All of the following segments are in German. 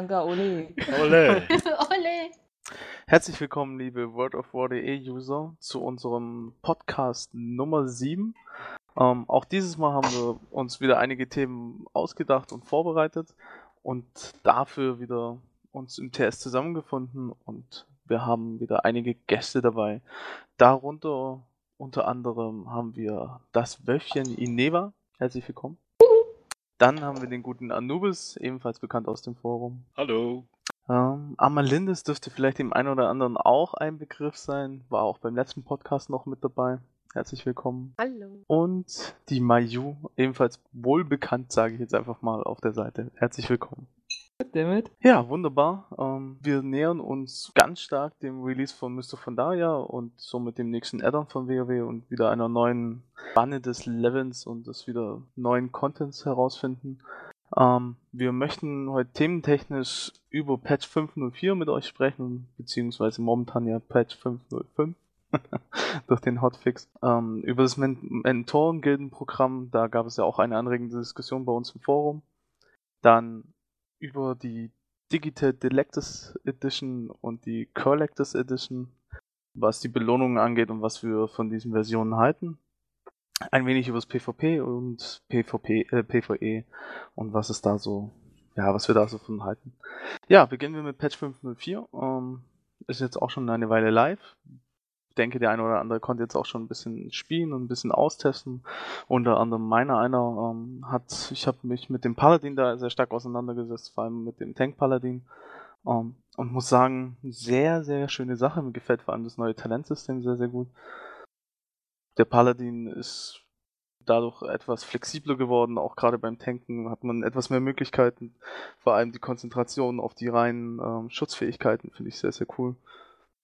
Sanga, ole. Ole. Ole. Herzlich willkommen, liebe World of War.de User, zu unserem Podcast Nummer 7. Ähm, auch dieses Mal haben wir uns wieder einige Themen ausgedacht und vorbereitet und dafür wieder uns im TS zusammengefunden und wir haben wieder einige Gäste dabei. Darunter unter anderem haben wir das Wölfchen Ineva. Herzlich willkommen. Dann haben wir den guten Anubis, ebenfalls bekannt aus dem Forum. Hallo. Ähm, Amalindis dürfte vielleicht dem einen oder anderen auch ein Begriff sein, war auch beim letzten Podcast noch mit dabei. Herzlich willkommen. Hallo. Und die Mayu, ebenfalls wohl bekannt, sage ich jetzt einfach mal auf der Seite. Herzlich willkommen. Damit. Ja, wunderbar. Ähm, wir nähern uns ganz stark dem Release von Mr. Pandaria und somit dem nächsten Addon von WoW und wieder einer neuen Banne des Levels und des wieder neuen Contents herausfinden. Ähm, wir möchten heute thementechnisch über Patch 504 mit euch sprechen, beziehungsweise momentan ja Patch 505 durch den Hotfix. Ähm, über das Men Mentoren-Gildenprogramm, da gab es ja auch eine anregende Diskussion bei uns im Forum. Dann über die Digital Delectors Edition und die Collectors Edition, was die Belohnungen angeht und was wir von diesen Versionen halten. Ein wenig über das PvP und PvP, äh, PvE und was es da so, ja, was wir da so von halten. Ja, beginnen wir mit Patch 504. Ähm, ist jetzt auch schon eine Weile live. Denke, der eine oder andere konnte jetzt auch schon ein bisschen spielen und ein bisschen austesten. Unter anderem meiner einer ähm, hat, ich habe mich mit dem Paladin da sehr stark auseinandergesetzt, vor allem mit dem Tank Paladin. Ähm, und muss sagen, sehr, sehr schöne Sache. Mir gefällt vor allem das neue Talentsystem sehr, sehr gut. Der Paladin ist dadurch etwas flexibler geworden. Auch gerade beim Tanken hat man etwas mehr Möglichkeiten. Vor allem die Konzentration auf die reinen ähm, Schutzfähigkeiten finde ich sehr, sehr cool.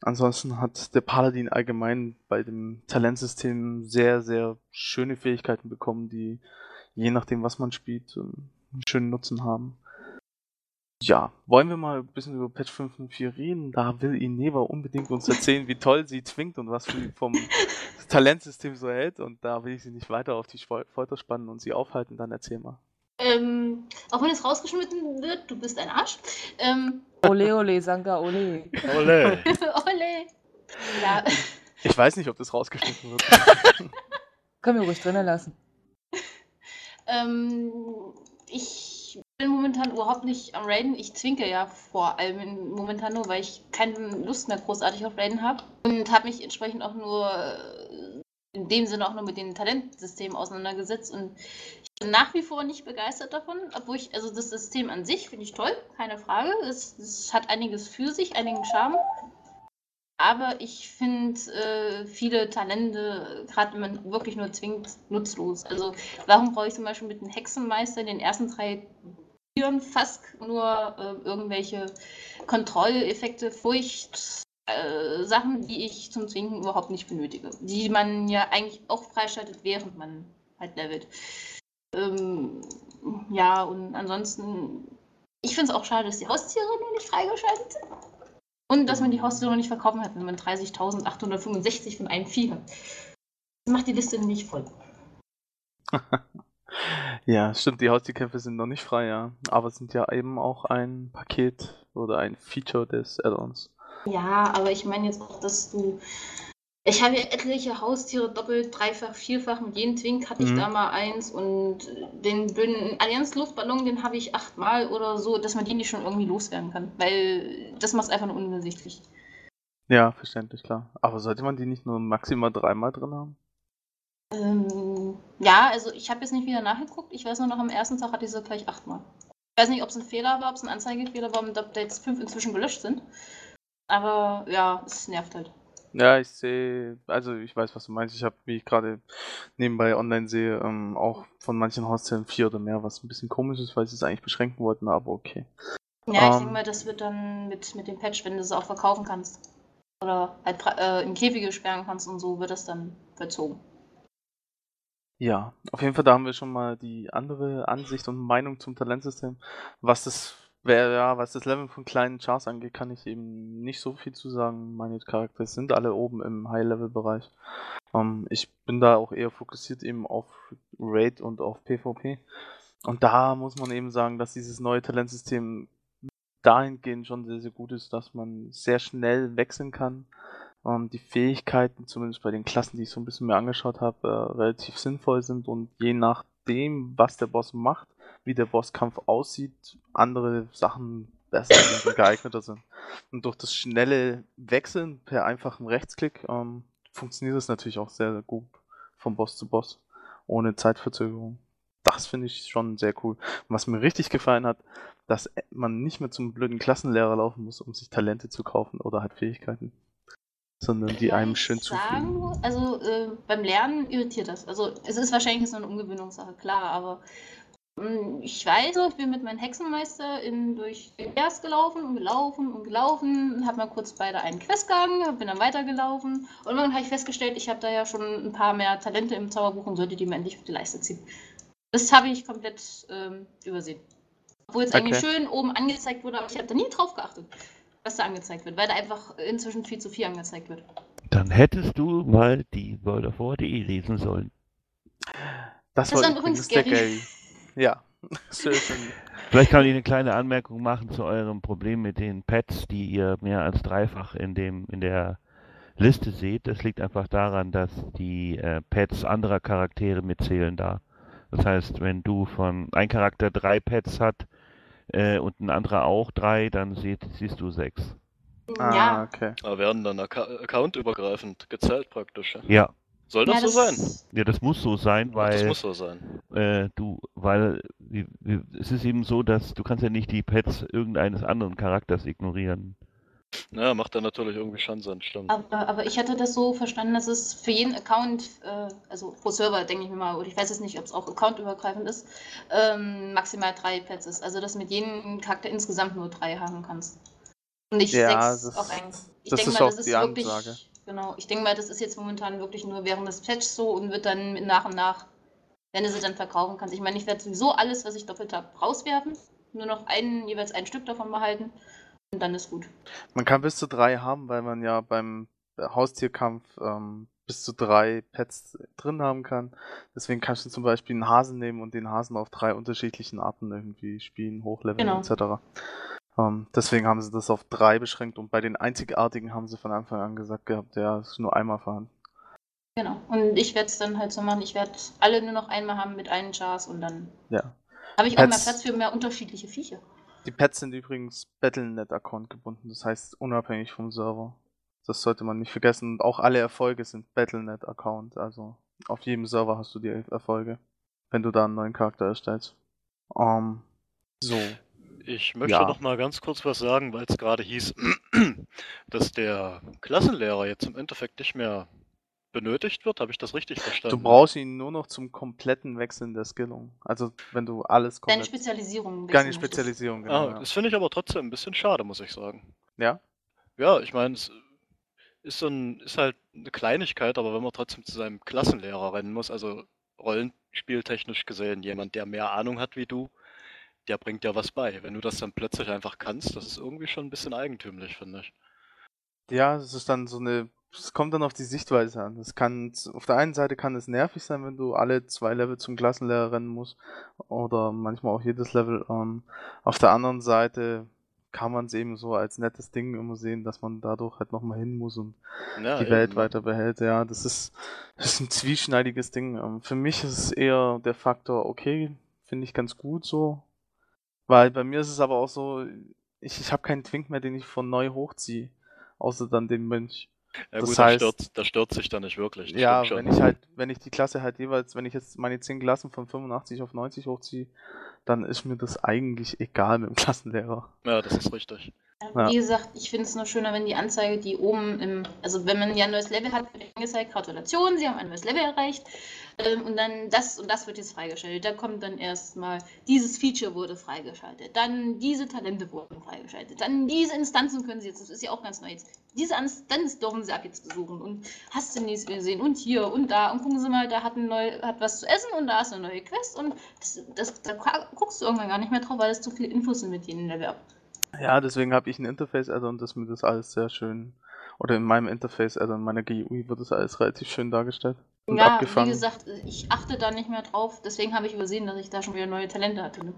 Ansonsten hat der Paladin allgemein bei dem Talentsystem sehr, sehr schöne Fähigkeiten bekommen, die je nachdem, was man spielt, ähm, einen schönen Nutzen haben. Ja, wollen wir mal ein bisschen über Patch 5.4 reden? Da will Ineva unbedingt uns erzählen, wie toll sie zwingt und was sie vom Talentsystem so hält. Und da will ich sie nicht weiter auf die Folter spannen und sie aufhalten. Dann erzähl mal. Ähm, auch wenn es rausgeschnitten wird, du bist ein Arsch. Ähm, Ole, ole, Sanga, ole. Ole. Ole. Ja, Ich weiß nicht, ob das rausgeschnitten wird. Können wir ruhig drinnen lassen. ähm, ich bin momentan überhaupt nicht am Raiden. Ich zwinke ja vor allem momentan nur, weil ich keine Lust mehr großartig auf Raiden habe. Und habe mich entsprechend auch nur äh, in dem Sinne auch nur mit den Talentsystemen auseinandergesetzt. Und ich bin nach wie vor nicht begeistert davon, obwohl ich, also das System an sich finde ich toll, keine Frage. Es, es hat einiges für sich, einigen Charme. Aber ich finde äh, viele Talente, gerade man wirklich nur zwingt, nutzlos. Also warum brauche ich zum Beispiel mit dem Hexenmeister in den ersten drei Tieren fast nur äh, irgendwelche Kontrolleffekte, Furcht, äh, Sachen, die ich zum Zwingen überhaupt nicht benötige. Die man ja eigentlich auch freischaltet, während man halt levelt. Ähm, ja, und ansonsten, ich finde es auch schade, dass die Haustiere noch nicht freigeschaltet sind. Und dass man die Haustiere nicht verkaufen hat, wenn man 30.865 von einem Vieh hat. Das macht die Liste nicht voll. ja, stimmt, die Haustierkämpfe sind noch nicht frei, ja. Aber sind ja eben auch ein Paket oder ein Feature des Add-ons. Ja, aber ich meine jetzt auch, dass du. Ich habe ja etliche Haustiere doppelt, dreifach, vierfach. Mit jedem Twink hatte ich Mhm. da mal eins und den blöden Allianz-Luftballon, den habe ich achtmal oder so, dass man die nicht schon irgendwie loswerden kann. Weil das macht es einfach nur unübersichtlich. Ja, verständlich, klar. Aber sollte man die nicht nur maximal dreimal drin haben? Ähm, ja, also ich habe jetzt nicht wieder nachgeguckt. Ich weiß nur noch, am ersten Tag hatte ich sie gleich achtmal. Ich weiß nicht, ob es ein Fehler war, ob es ein Anzeigefehler war ob da jetzt fünf inzwischen gelöscht sind. Aber ja, es nervt halt. Ja, ich sehe, also ich weiß, was du meinst. Ich habe, wie ich gerade nebenbei online sehe, ähm, auch von manchen Haustieren vier oder mehr, was ein bisschen komisch ist, weil sie es eigentlich beschränken wollten, aber okay. Ja, ich Ähm. denke mal, das wird dann mit, mit dem Patch, wenn du es auch verkaufen kannst. Oder halt äh, in Käfige sperren kannst und so, wird das dann verzogen. Ja, auf jeden Fall, da haben wir schon mal die andere Ansicht und Meinung zum Talentsystem. Was das wer, ja, was das Level von kleinen Chars angeht, kann ich eben nicht so viel zu sagen. Meine Charaktere sind alle oben im High-Level-Bereich. Ähm, ich bin da auch eher fokussiert eben auf Raid und auf PvP. Und da muss man eben sagen, dass dieses neue Talentsystem dahingehend schon sehr, sehr gut ist, dass man sehr schnell wechseln kann. Ähm, die Fähigkeiten, zumindest bei den Klassen, die ich so ein bisschen mehr angeschaut habe, äh, relativ sinnvoll sind und je nachdem, was der Boss macht, wie der Bosskampf aussieht, andere Sachen besser sind und geeigneter sind. Und durch das schnelle Wechseln per einfachem Rechtsklick ähm, funktioniert es natürlich auch sehr, sehr gut vom Boss zu Boss, ohne Zeitverzögerung. Das finde ich schon sehr cool. Und was mir richtig gefallen hat, dass man nicht mehr zum blöden Klassenlehrer laufen muss, um sich Talente zu kaufen oder halt Fähigkeiten, sondern die einem schön sagen. Also äh, beim Lernen irritiert das. Also es ist wahrscheinlich so eine Umgewöhnungssache, klar, aber ich weiß so, ich bin mit meinem Hexenmeister in, durch den Vers gelaufen und gelaufen und gelaufen, habe mal kurz bei der einen Quest gegangen, bin dann weitergelaufen und irgendwann habe ich festgestellt, ich habe da ja schon ein paar mehr Talente im Zauberbuch und sollte die mir endlich auf die Leiste ziehen. Das habe ich komplett ähm, übersehen. Obwohl es eigentlich Okay. schön oben angezeigt wurde, aber ich habe da nie drauf geachtet, was da angezeigt wird, weil da einfach inzwischen viel zu viel angezeigt wird. Dann hättest du mal die World of War.de lesen sollen. Das, Das war übrigens Gary. Gary. Ja. Vielleicht kann ich eine kleine Anmerkung machen zu eurem Problem mit den Pads, die ihr mehr als dreifach in dem in der Liste seht. Das liegt einfach daran, dass die äh, Pads anderer Charaktere mitzählen da. Das heißt, wenn du von ein Charakter drei Pads hat äh, und ein anderer auch drei, dann seht, siehst du sechs. Ah, ja, okay. Aber werden dann accountübergreifend gezählt praktisch. Ja, Soll das, ja, so sein? ja, das muss so sein, Ach, das weil muss so sein. äh, du, weil wie, wie, es ist eben so, dass du kannst ja nicht die Pads irgendeines anderen Charakters ignorieren. Ja, macht dann natürlich irgendwie schon Sinn, stimmt. Aber, aber ich hatte das so verstanden, dass es für jeden Account, äh, also pro Server, denke ich mir mal, oder ich weiß jetzt nicht, ob es auch accountübergreifend ist, ähm, maximal drei Pads ist. Also, dass du mit jedem Charakter insgesamt nur drei haben kannst. Und nicht Ja, sechs das- auf einen. Ich das denke ist mal, auch das ist die wirklich. Ansage. Genau, ich denke mal, das ist jetzt momentan wirklich nur während des Patches so und wird dann nach und nach, wenn du sie dann verkaufen kannst. Ich meine, ich werde sowieso alles, was ich doppelt habe, rauswerfen. Nur noch einen, jeweils ein Stück davon behalten. Und dann ist gut. Man kann bis zu drei haben, weil man ja beim Haustierkampf ähm, bis zu drei Pets drin haben kann. Deswegen kannst du zum Beispiel einen Hasen nehmen und den Hasen auf drei unterschiedlichen Arten irgendwie spielen, hochleveln Genau. etc. Ähm, deswegen haben sie das auf drei beschränkt und bei den einzigartigen haben sie von Anfang an gesagt gehabt, ja, es ist nur einmal vorhanden. Genau. Und ich werde es dann halt so machen. Ich werde alle nur noch einmal haben mit einem Chars und dann Ja. habe ich auch mehr Pets- Platz für mehr unterschiedliche Viecher. Die Pets sind übrigens Battlenet-Account gebunden, das heißt unabhängig vom Server. Das sollte man nicht vergessen. Und auch alle Erfolge sind Battlenet-Account, also auf jedem Server hast du die Erfolge, wenn du da einen neuen Charakter erstellst. Ähm, so. Ich möchte Ja. noch mal ganz kurz was sagen, weil es gerade hieß, dass der Klassenlehrer jetzt im Endeffekt nicht mehr benötigt wird. Habe ich das richtig Du verstanden? brauchst ihn nur noch zum kompletten Wechseln der Skillung. Also wenn du alles Deine komplett... Spezialisierung. Deine wechseln möchtest. Spezialisierung, genau. Ah, ja. das finde ich aber trotzdem ein bisschen schade, muss ich sagen. ja? Ja, ich meine, es ist so ein, ist halt eine Kleinigkeit, aber wenn man trotzdem zu seinem Klassenlehrer rennen muss, also rollenspieltechnisch gesehen, jemand, der mehr Ahnung hat wie du, der bringt ja was bei. Wenn du das dann plötzlich einfach kannst, das ist irgendwie schon ein bisschen eigentümlich, finde ich. Ja, es ist dann so eine. Es kommt dann auf die Sichtweise an. Es kann auf der einen Seite kann es nervig sein, wenn du alle zwei Level zum Klassenlehrer rennen musst. Oder manchmal auch jedes Level. Ähm, auf der anderen Seite kann man es eben so als nettes Ding immer sehen, dass man dadurch halt nochmal hin muss und Ja, die eben, Welt weiter behält. Ja, das ist, das ist ein zwieschneidiges Ding. Ähm, für mich ist es eher der Faktor, okay, finde ich ganz gut so. Weil bei mir ist es aber auch so, ich, ich habe keinen Twink mehr, den ich von neu hochziehe. Außer dann den Mönch. Ja das gut, das heißt- stört, das stört sich dann nicht wirklich. Das ja, wenn ich halt, wenn ich die Klasse halt jeweils, wenn ich jetzt meine 10 Klassen von 85 auf 90 hochziehe, dann ist mir das eigentlich egal mit dem Klassenlehrer. Ja, das ist richtig. Ja. Wie gesagt, ich finde es nur schöner, wenn die Anzeige, die oben im, also wenn man ja ein neues Level hat, wird angezeigt, Gratulation, Sie haben ein neues Level erreicht. Ähm, und dann das und das wird jetzt freigeschaltet. Da kommt dann erstmal, dieses Feature wurde freigeschaltet. Dann diese Talente wurden freigeschaltet. Dann diese Instanzen können Sie jetzt, das ist ja auch ganz neu jetzt, diese Instanz dürfen Sie ab jetzt besuchen. Und hast du nichts gesehen und hier und da. Und gucken Sie mal, da hat, ein neu, hat was zu essen und da ist eine neue Quest. Und das, das, da guckst du irgendwann gar nicht mehr drauf, weil es zu viele Infos sind mit jedem Level ab. Ja, deswegen habe ich ein Interface-Add-on, das mir das alles sehr schön Oder in meinem Interface, also in meiner GUI wird das alles relativ schön dargestellt. Und Ja, abgefangen. wie gesagt, ich achte da nicht mehr drauf. Deswegen habe ich übersehen, dass ich da schon wieder neue Talente hatte. Ne?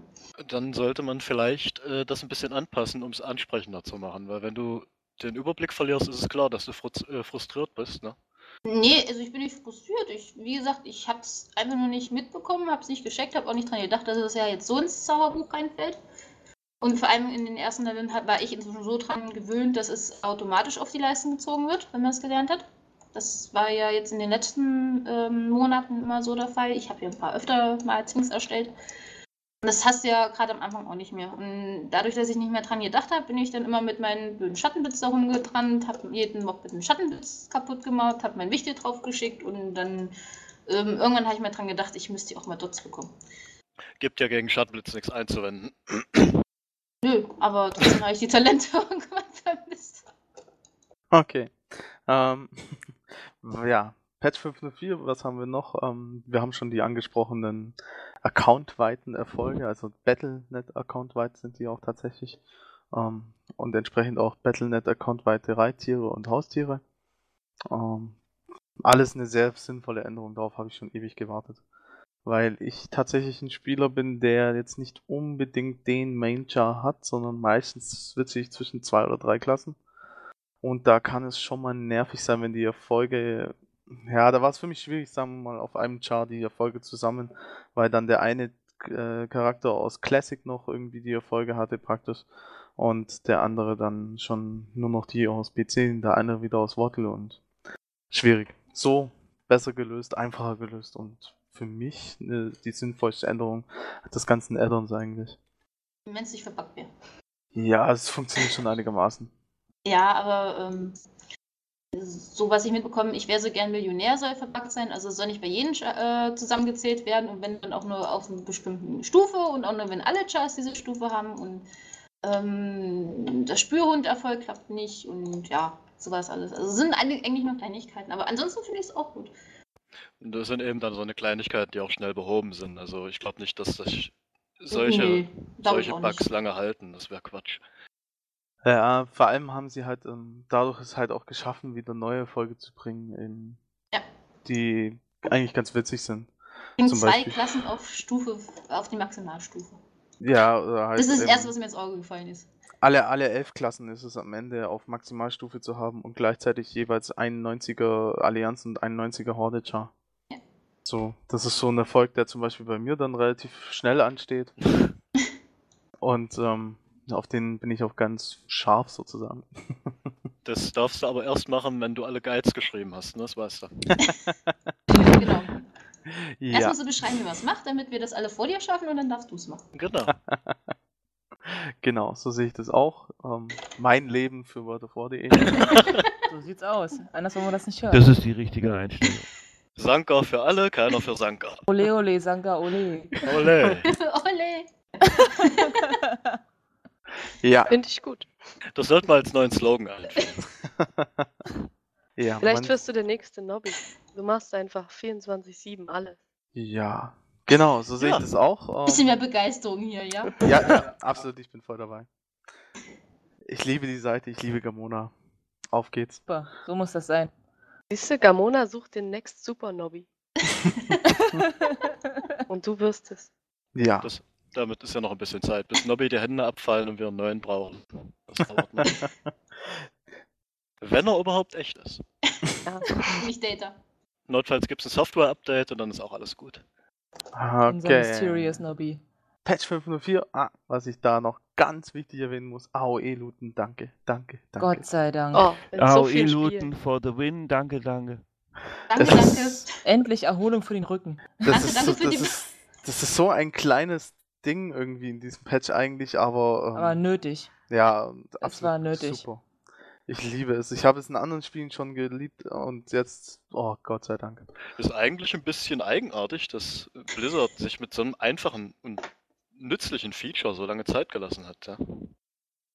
Dann sollte man vielleicht äh, das ein bisschen anpassen, um es ansprechender zu machen, weil wenn du den Überblick verlierst, ist es klar, dass du äh, frustriert bist, ne? Nee, also ich bin nicht frustriert. Ich, wie gesagt, ich habe es einfach nur nicht mitbekommen, habe es nicht gecheckt, habe auch nicht dran gedacht, dass es ja jetzt so ins Zauberbuch reinfällt. Und vor allem in den ersten Leveln war ich inzwischen so dran gewöhnt, dass es automatisch auf die Leisten gezogen wird, wenn man es gelernt hat. Das war ja jetzt in den letzten ähm, Monaten immer so der Fall. Ich habe ja ein paar öfter mal Things erstellt. Und das hast du ja gerade am Anfang auch nicht mehr. Und dadurch, dass ich nicht mehr dran gedacht habe, bin ich dann immer mit meinen blöden Schattenblitz da rumgetrannt, habe jeden Mob mit einem Schattenblitz kaputt gemacht, habe mein Wichtel draufgeschickt und dann ähm, irgendwann habe ich mir dran gedacht, ich müsste auch mal Dots bekommen. Gibt ja gegen Schattenblitz nichts einzuwenden. Nö, aber trotzdem habe ich die Talente irgendwann vermisst. Okay. Ähm, ja, Patch 504, was haben wir noch? Ähm, wir haben schon die angesprochenen accountweiten Erfolge, also Battlenet-accountweit sind die auch tatsächlich. Ähm, und entsprechend auch Battlenet-accountweite Reittiere und Haustiere. Ähm, alles eine sehr sinnvolle Änderung, darauf habe ich schon ewig gewartet. Weil ich tatsächlich ein Spieler bin, der jetzt nicht unbedingt den Main-Char hat, sondern meistens switche ich zwischen zwei oder drei Klassen. Und da kann es schon mal nervig sein, wenn die Erfolge. Ja, da war es für mich schwierig, sagen wir mal, auf einem Char die Erfolge zusammen, weil dann der eine äh, Charakter aus Classic noch irgendwie die Erfolge hatte praktisch und der andere dann schon nur noch die aus PC, der andere wieder aus Wortel und schwierig. So besser gelöst, einfacher gelöst und für mich äh, die sinnvollste Änderung des ganzen Add-ons eigentlich. Wenn es nicht verbuggt wäre. Ja, es funktioniert schon einigermaßen. Ja, aber ähm, so was ich mitbekomme, ich wäre so gern Millionär, soll verbuggt sein. Also soll nicht bei jedem äh, zusammengezählt werden und wenn dann auch nur auf einer bestimmten Stufe und auch nur wenn alle Chars diese Stufe haben und ähm, das Spürhunderfolg klappt nicht und ja, sowas alles. Also sind eigentlich nur Kleinigkeiten, aber ansonsten finde ich es auch gut. Und das sind eben dann so eine Kleinigkeiten, die auch schnell behoben sind. Also ich glaube nicht, dass sich solche, Nee, solche Bugs nicht. lange halten. Das wäre Quatsch. Ja, vor allem haben sie halt ähm, dadurch es halt auch geschaffen, wieder neue Folge zu bringen, Ja. die eigentlich ganz witzig sind. Bringt zwei Beispiel. Klassen auf Stufe, auf die Maximalstufe. Ja, oder halt Das ist das erste, was mir ins Auge gefallen ist. alle, alle elf Klassen ist es am Ende auf Maximalstufe zu haben und gleichzeitig jeweils 91er Allianz und 91er Horde Char. Ja. So, das ist so ein Erfolg, der zum Beispiel bei mir dann relativ schnell ansteht. und ähm, auf den bin ich auch ganz scharf sozusagen. Das darfst du aber erst machen, wenn du alle Guides geschrieben hast, ne? Das weißt du. Genau. Erst ja, musst du beschreiben, wie man es macht, damit wir das alle vor dir schaffen und dann darfst du es machen. Genau. genau, so sehe ich das auch. Ähm, mein Leben für wordofwar.de. So sieht's aus. Anders wollen wir das nicht hören. Das ist die richtige Einstellung. Sanka für alle, keiner für Sanka. ole, ole, Sanka, ole. Ole. Ole! ja, Finde ich gut. Das sollten wir als neuen Slogan einführen. ja, Vielleicht wirst du der nächste Nobby. Du machst einfach 24-7 alles. ja, genau, so sehe Ja. ich das auch. Bisschen Ähm, mehr Begeisterung hier, ja? ja, ja, absolut, ich bin voll dabei. Ich liebe die Seite, ich liebe Gamona. Auf geht's. Super, so muss das sein. Siehst du, Gamona sucht den Next Super Nobby. Und du wirst es. Ja, Das, damit ist ja noch ein bisschen Zeit, bis Nobby die Hände abfallen und wir einen neuen brauchen. Das dauert noch. Wenn er überhaupt echt ist. Ja. Nicht Data. Notfalls gibt es ein Software-Update und dann ist auch alles gut. Unser okay. Mysterious Nobby. Patch 504, ah, was ich da noch ganz wichtig erwähnen muss, AOE-Looten, danke, danke, danke. Gott sei Dank. Oh, in so Spielen. for the win, danke, danke. Danke, Das danke. ist- Endlich Erholung für den Rücken. Das Danke, ist, danke so, für das, die- ist, das ist so ein kleines Ding irgendwie in diesem Patch eigentlich, aber, ähm, Aber nötig. ja, es absolut war nötig. super. Ich liebe es. Ich habe es in anderen Spielen schon geliebt und jetzt, oh Gott sei Dank. Ist eigentlich ein bisschen eigenartig, dass Blizzard sich mit so einem einfachen und nützlichen Feature so lange Zeit gelassen hat. Ja,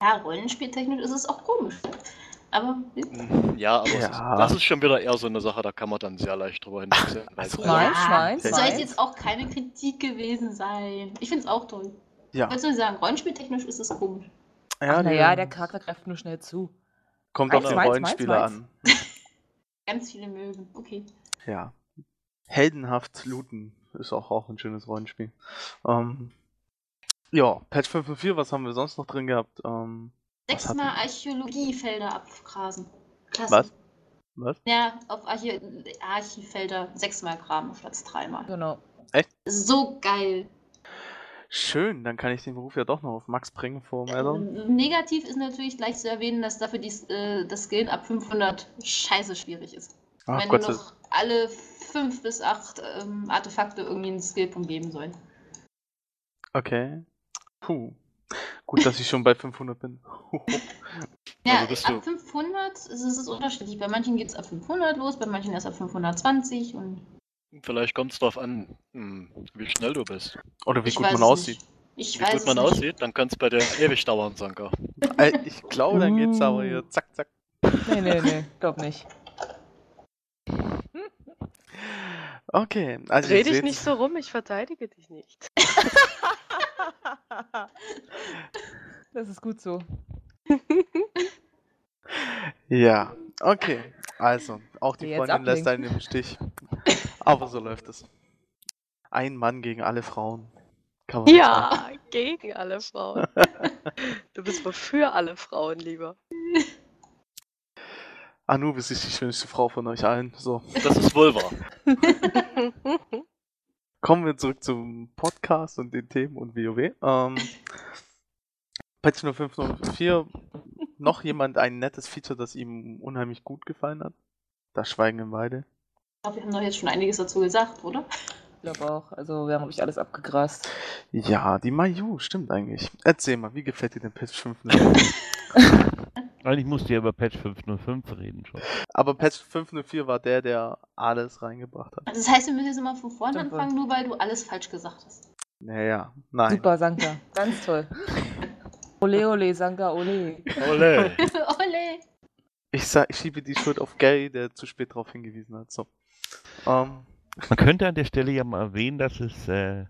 Ja, rollenspieltechnisch ist es auch komisch. Aber ja aber Es ist, Ja. das ist schon wieder eher so eine Sache, da kann man dann sehr leicht drüber hinwegsehen. Also, Meins, meins, es soll jetzt auch keine Kritik gewesen sein. Ich finde es auch toll. Ja, Ich würde sagen, rollenspieltechnisch ist es komisch. ja, naja, der Charakter greift nur schnell zu. Kommt auf Meins, den meins, Rollenspieler meins, an. Ganz viele mögen. Okay. Ja. Heldenhaft looten ist auch, auch ein schönes Rollenspiel. Ähm, ja, Patch 5.4, was haben wir sonst noch drin gehabt? Ähm, Sechsmal Archäologiefelder abgrasen. Klasse. Was? was? Ja, auf Archivfelder sechsmal graben statt dreimal. Genau. So geil. Schön, dann kann ich den Beruf ja doch noch auf Max bringen vor Addon. Ähm, Negativ ist natürlich gleich zu erwähnen, dass dafür die, äh, das Skillen ab 500 scheiße schwierig ist. Ach Wenn Gott noch alle 5 bis 8 ähm, Artefakte irgendwie einen Skillpunkt geben sollen. Okay. Puh. Gut, dass ich schon bei 500 bin. Ja, Also ab du- 500 ist es unterschiedlich. Bei manchen geht es ab 500 los, bei manchen erst ab 520 und Vielleicht kommt es darauf an, hm, wie schnell du bist. Oder wie ich gut man aussieht. Nicht. Ich Wie weiß gut man nicht. aussieht, dann kann es bei dir ewig dauern, Sanka. Äh, ich glaube, dann geht's aber hier zack, zack. Nee, nee, nee, glaub nicht. Okay, also Dreh dich nicht so rum, ich verteidige dich nicht. Das ist gut so. Ja, okay. Also, auch die Freundin lässt einen im Stich. Aber so läuft es. Ein Mann gegen alle Frauen. Ja, gegen alle Frauen. Du bist wohl für alle Frauen lieber. Anubis ist die schönste Frau von euch allen. So, Das ist wohl wahr. kommen wir zurück zum Podcast und den Themen und WoW. Ähm, Patch 0504, noch jemand ein nettes Feature, das ihm unheimlich gut gefallen hat? Das Schweigen im Weide. Ich glaube, wir haben doch jetzt schon einiges dazu gesagt, oder? Ich glaube auch. Also, wir haben, glaube ich, alles abgegrast. Ja, die Mayu, stimmt eigentlich. Erzähl mal, wie gefällt dir denn Patch 504? Eigentlich musst du ja über Patch 505 reden schon. Aber Patch 504 war der, der alles reingebracht hat. Also das heißt, wir müssen jetzt immer von vorne anfangen, nur weil du alles falsch gesagt hast. Naja, nein. Super, Sanka. Ganz toll. Ole, ole, Sanka, ole. Ole. Ole! Ich, sag, ich schiebe die Schuld auf Gary, der zu spät darauf hingewiesen hat. So. Ähm, Man könnte an der Stelle ja mal erwähnen, dass es äh,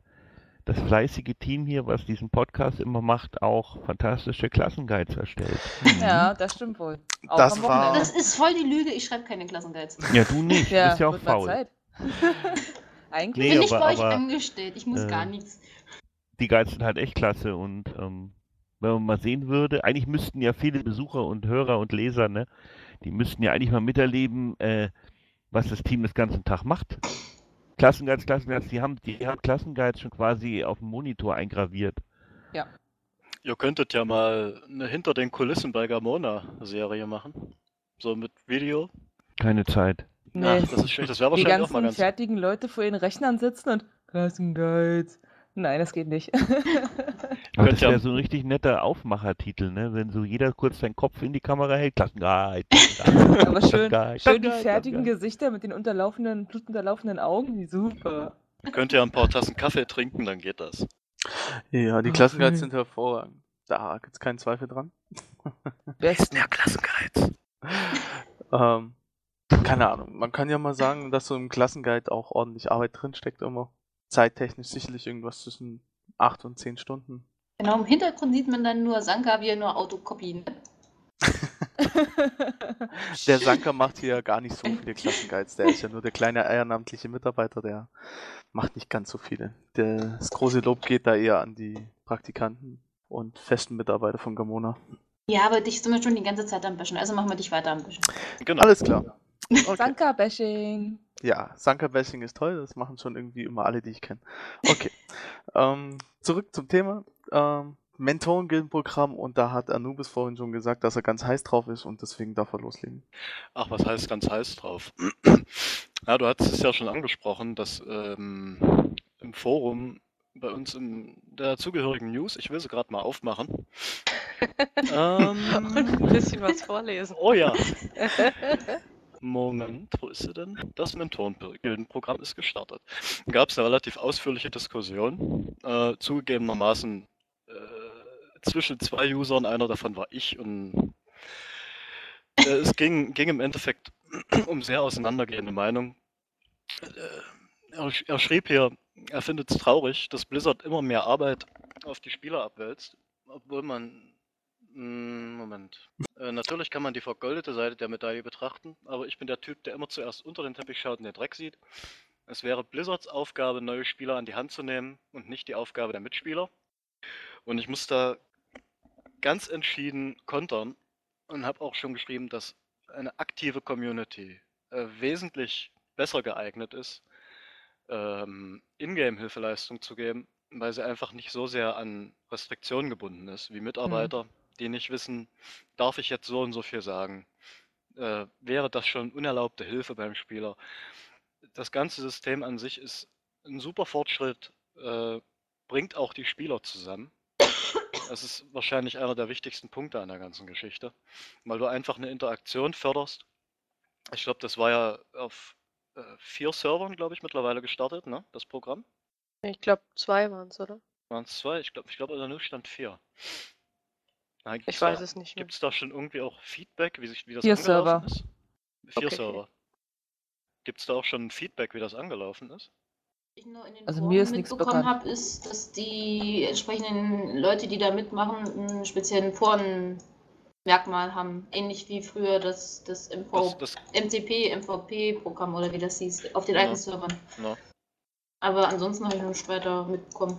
das fleißige Team hier, was diesen Podcast immer macht, auch fantastische Klassenguides erstellt. Ja, das stimmt wohl. Auch Das am war-. Das ist voll die Lüge, ich schreibe keine Klassenguides. Ja, du nicht, du Ja, bist ja auch faul. Zeit. Eigentlich. Nee, Bin ich aber- bei euch angestellt, ich muss äh, gar nichts. Die Guides sind halt echt klasse und ähm, wenn man mal sehen würde, eigentlich müssten ja viele Besucher und Hörer und Leser, ne, die müssten ja eigentlich mal miterleben, äh, was das Team den ganzen Tag macht. Klassenguides, Klassenguides, die haben, die haben Klassenguides schon quasi auf dem Monitor eingraviert. Ihr könntet ja mal eine Hinter den Kulissen bei Gamona-Serie machen. So mit Video. Keine Zeit. Nee. Ach, das ist schön. Das wäre die wahrscheinlich auch mal ganzen ganz. fertigen Leute vor ihren Rechnern sitzen und Klassenguides. Nein, das geht nicht. Aber Könnt das ja- wäre so ein richtig netter Aufmachertitel, ne? Wenn so jeder kurz seinen Kopf in die Kamera hält, Klassenguide, Klassenguide. Aber schön, schön die fertigen. Gesichter mit den unterlaufenden, blutunterlaufenden Augen. Wie super. Könnt ihr ein paar Tassen Kaffee trinken, dann geht das. ja, die Klassenguides sind hervorragend. Da gibt's keinen Zweifel dran. Besten. Klassenguides. Ähm, keine Ahnung. Man kann ja mal sagen, dass so im Klassenguide auch ordentlich Arbeit drinsteckt immer. Zeittechnisch sicherlich irgendwas zwischen 8 und 10 Stunden. Genau, im Hintergrund sieht man dann nur Sanka, wie er nur Autokopien. Der Sanka macht hier ja gar nicht so viele Klassenguides. Der ist ja nur der kleine ehrenamtliche Mitarbeiter, der macht nicht ganz so viele. Das große Lob geht da eher an die Praktikanten und festen Mitarbeiter von Gamona. Ja, aber dich sind wir schon die ganze Zeit am Bischen, also machen wir dich weiter am Bischen. Genau. Alles klar. Okay. Sanka-Bashing. Ja, Sanka-Bashing ist toll, das machen schon irgendwie immer alle, die ich kenne. Okay. ähm, zurück zum Thema. Ähm, Mentoren-Gildenprogramm und da hat Anubis vorhin schon gesagt, dass er ganz heiß drauf ist und deswegen darf er loslegen. Ach, was heißt ganz heiß drauf? Ja, du hattest es ja schon angesprochen, dass ähm, im Forum bei uns in der zugehörigen News, ich will sie gerade mal aufmachen. Und ähm, ein bisschen was vorlesen. oh ja, Moment, wo ist sie denn? Das Mentoren-Gildenprogramm ist gestartet. Da gab es eine relativ ausführliche Diskussion, äh, zugegebenermaßen äh, zwischen zwei Usern, einer davon war ich und äh, es ging, ging im Endeffekt um sehr auseinandergehende Meinungen. Äh, er, er schrieb hier, er findet es traurig, dass Blizzard immer mehr Arbeit auf die Spieler abwälzt, obwohl man Moment. Äh, natürlich kann man die vergoldete Seite der Medaille betrachten, aber ich bin der Typ, der immer zuerst unter den Teppich schaut und den Dreck sieht. Es wäre Blizzards Aufgabe, neue Spieler an die Hand zu nehmen und nicht die Aufgabe der Mitspieler. Und ich muss da ganz entschieden kontern und habe auch schon geschrieben, dass eine aktive Community äh, wesentlich besser geeignet ist, ähm, Ingame-Hilfeleistung zu geben, weil sie einfach nicht so sehr an Restriktionen gebunden ist, wie Mitarbeiter, die nicht wissen, darf ich jetzt so und so viel sagen? Äh, wäre das schon unerlaubte Hilfe beim Spieler? Das ganze System an sich ist ein super Fortschritt, äh, bringt auch die Spieler zusammen. Das ist wahrscheinlich einer der wichtigsten Punkte an der ganzen Geschichte, weil du einfach eine Interaktion förderst. Ich glaube, das war ja auf äh, vier Servern, glaube ich, mittlerweile gestartet, ne? Das Programm. Ich glaube, zwei waren es, oder? Waren es zwei? Ich glaube, ich glaube, in der News stand vier. Na, Ich weiß da, es nicht. Gibt es da schon irgendwie auch Feedback, wie, sich, wie das Vier angelaufen Server. ist? Vier Okay. Server. Gibt es da auch schon Feedback, wie das angelaufen ist? ich nur in den Also Foren mir ist nichts mitbekommen habe, ist, dass die entsprechenden Leute, die da mitmachen, einen speziellen Forenmerkmal haben. Ähnlich wie früher das, das, Das, MV, das, MCP, MVP-Programm oder wie das hieß, auf den Ja. alten Servern. na. Aber ansonsten habe ich noch nicht weiter mitbekommen.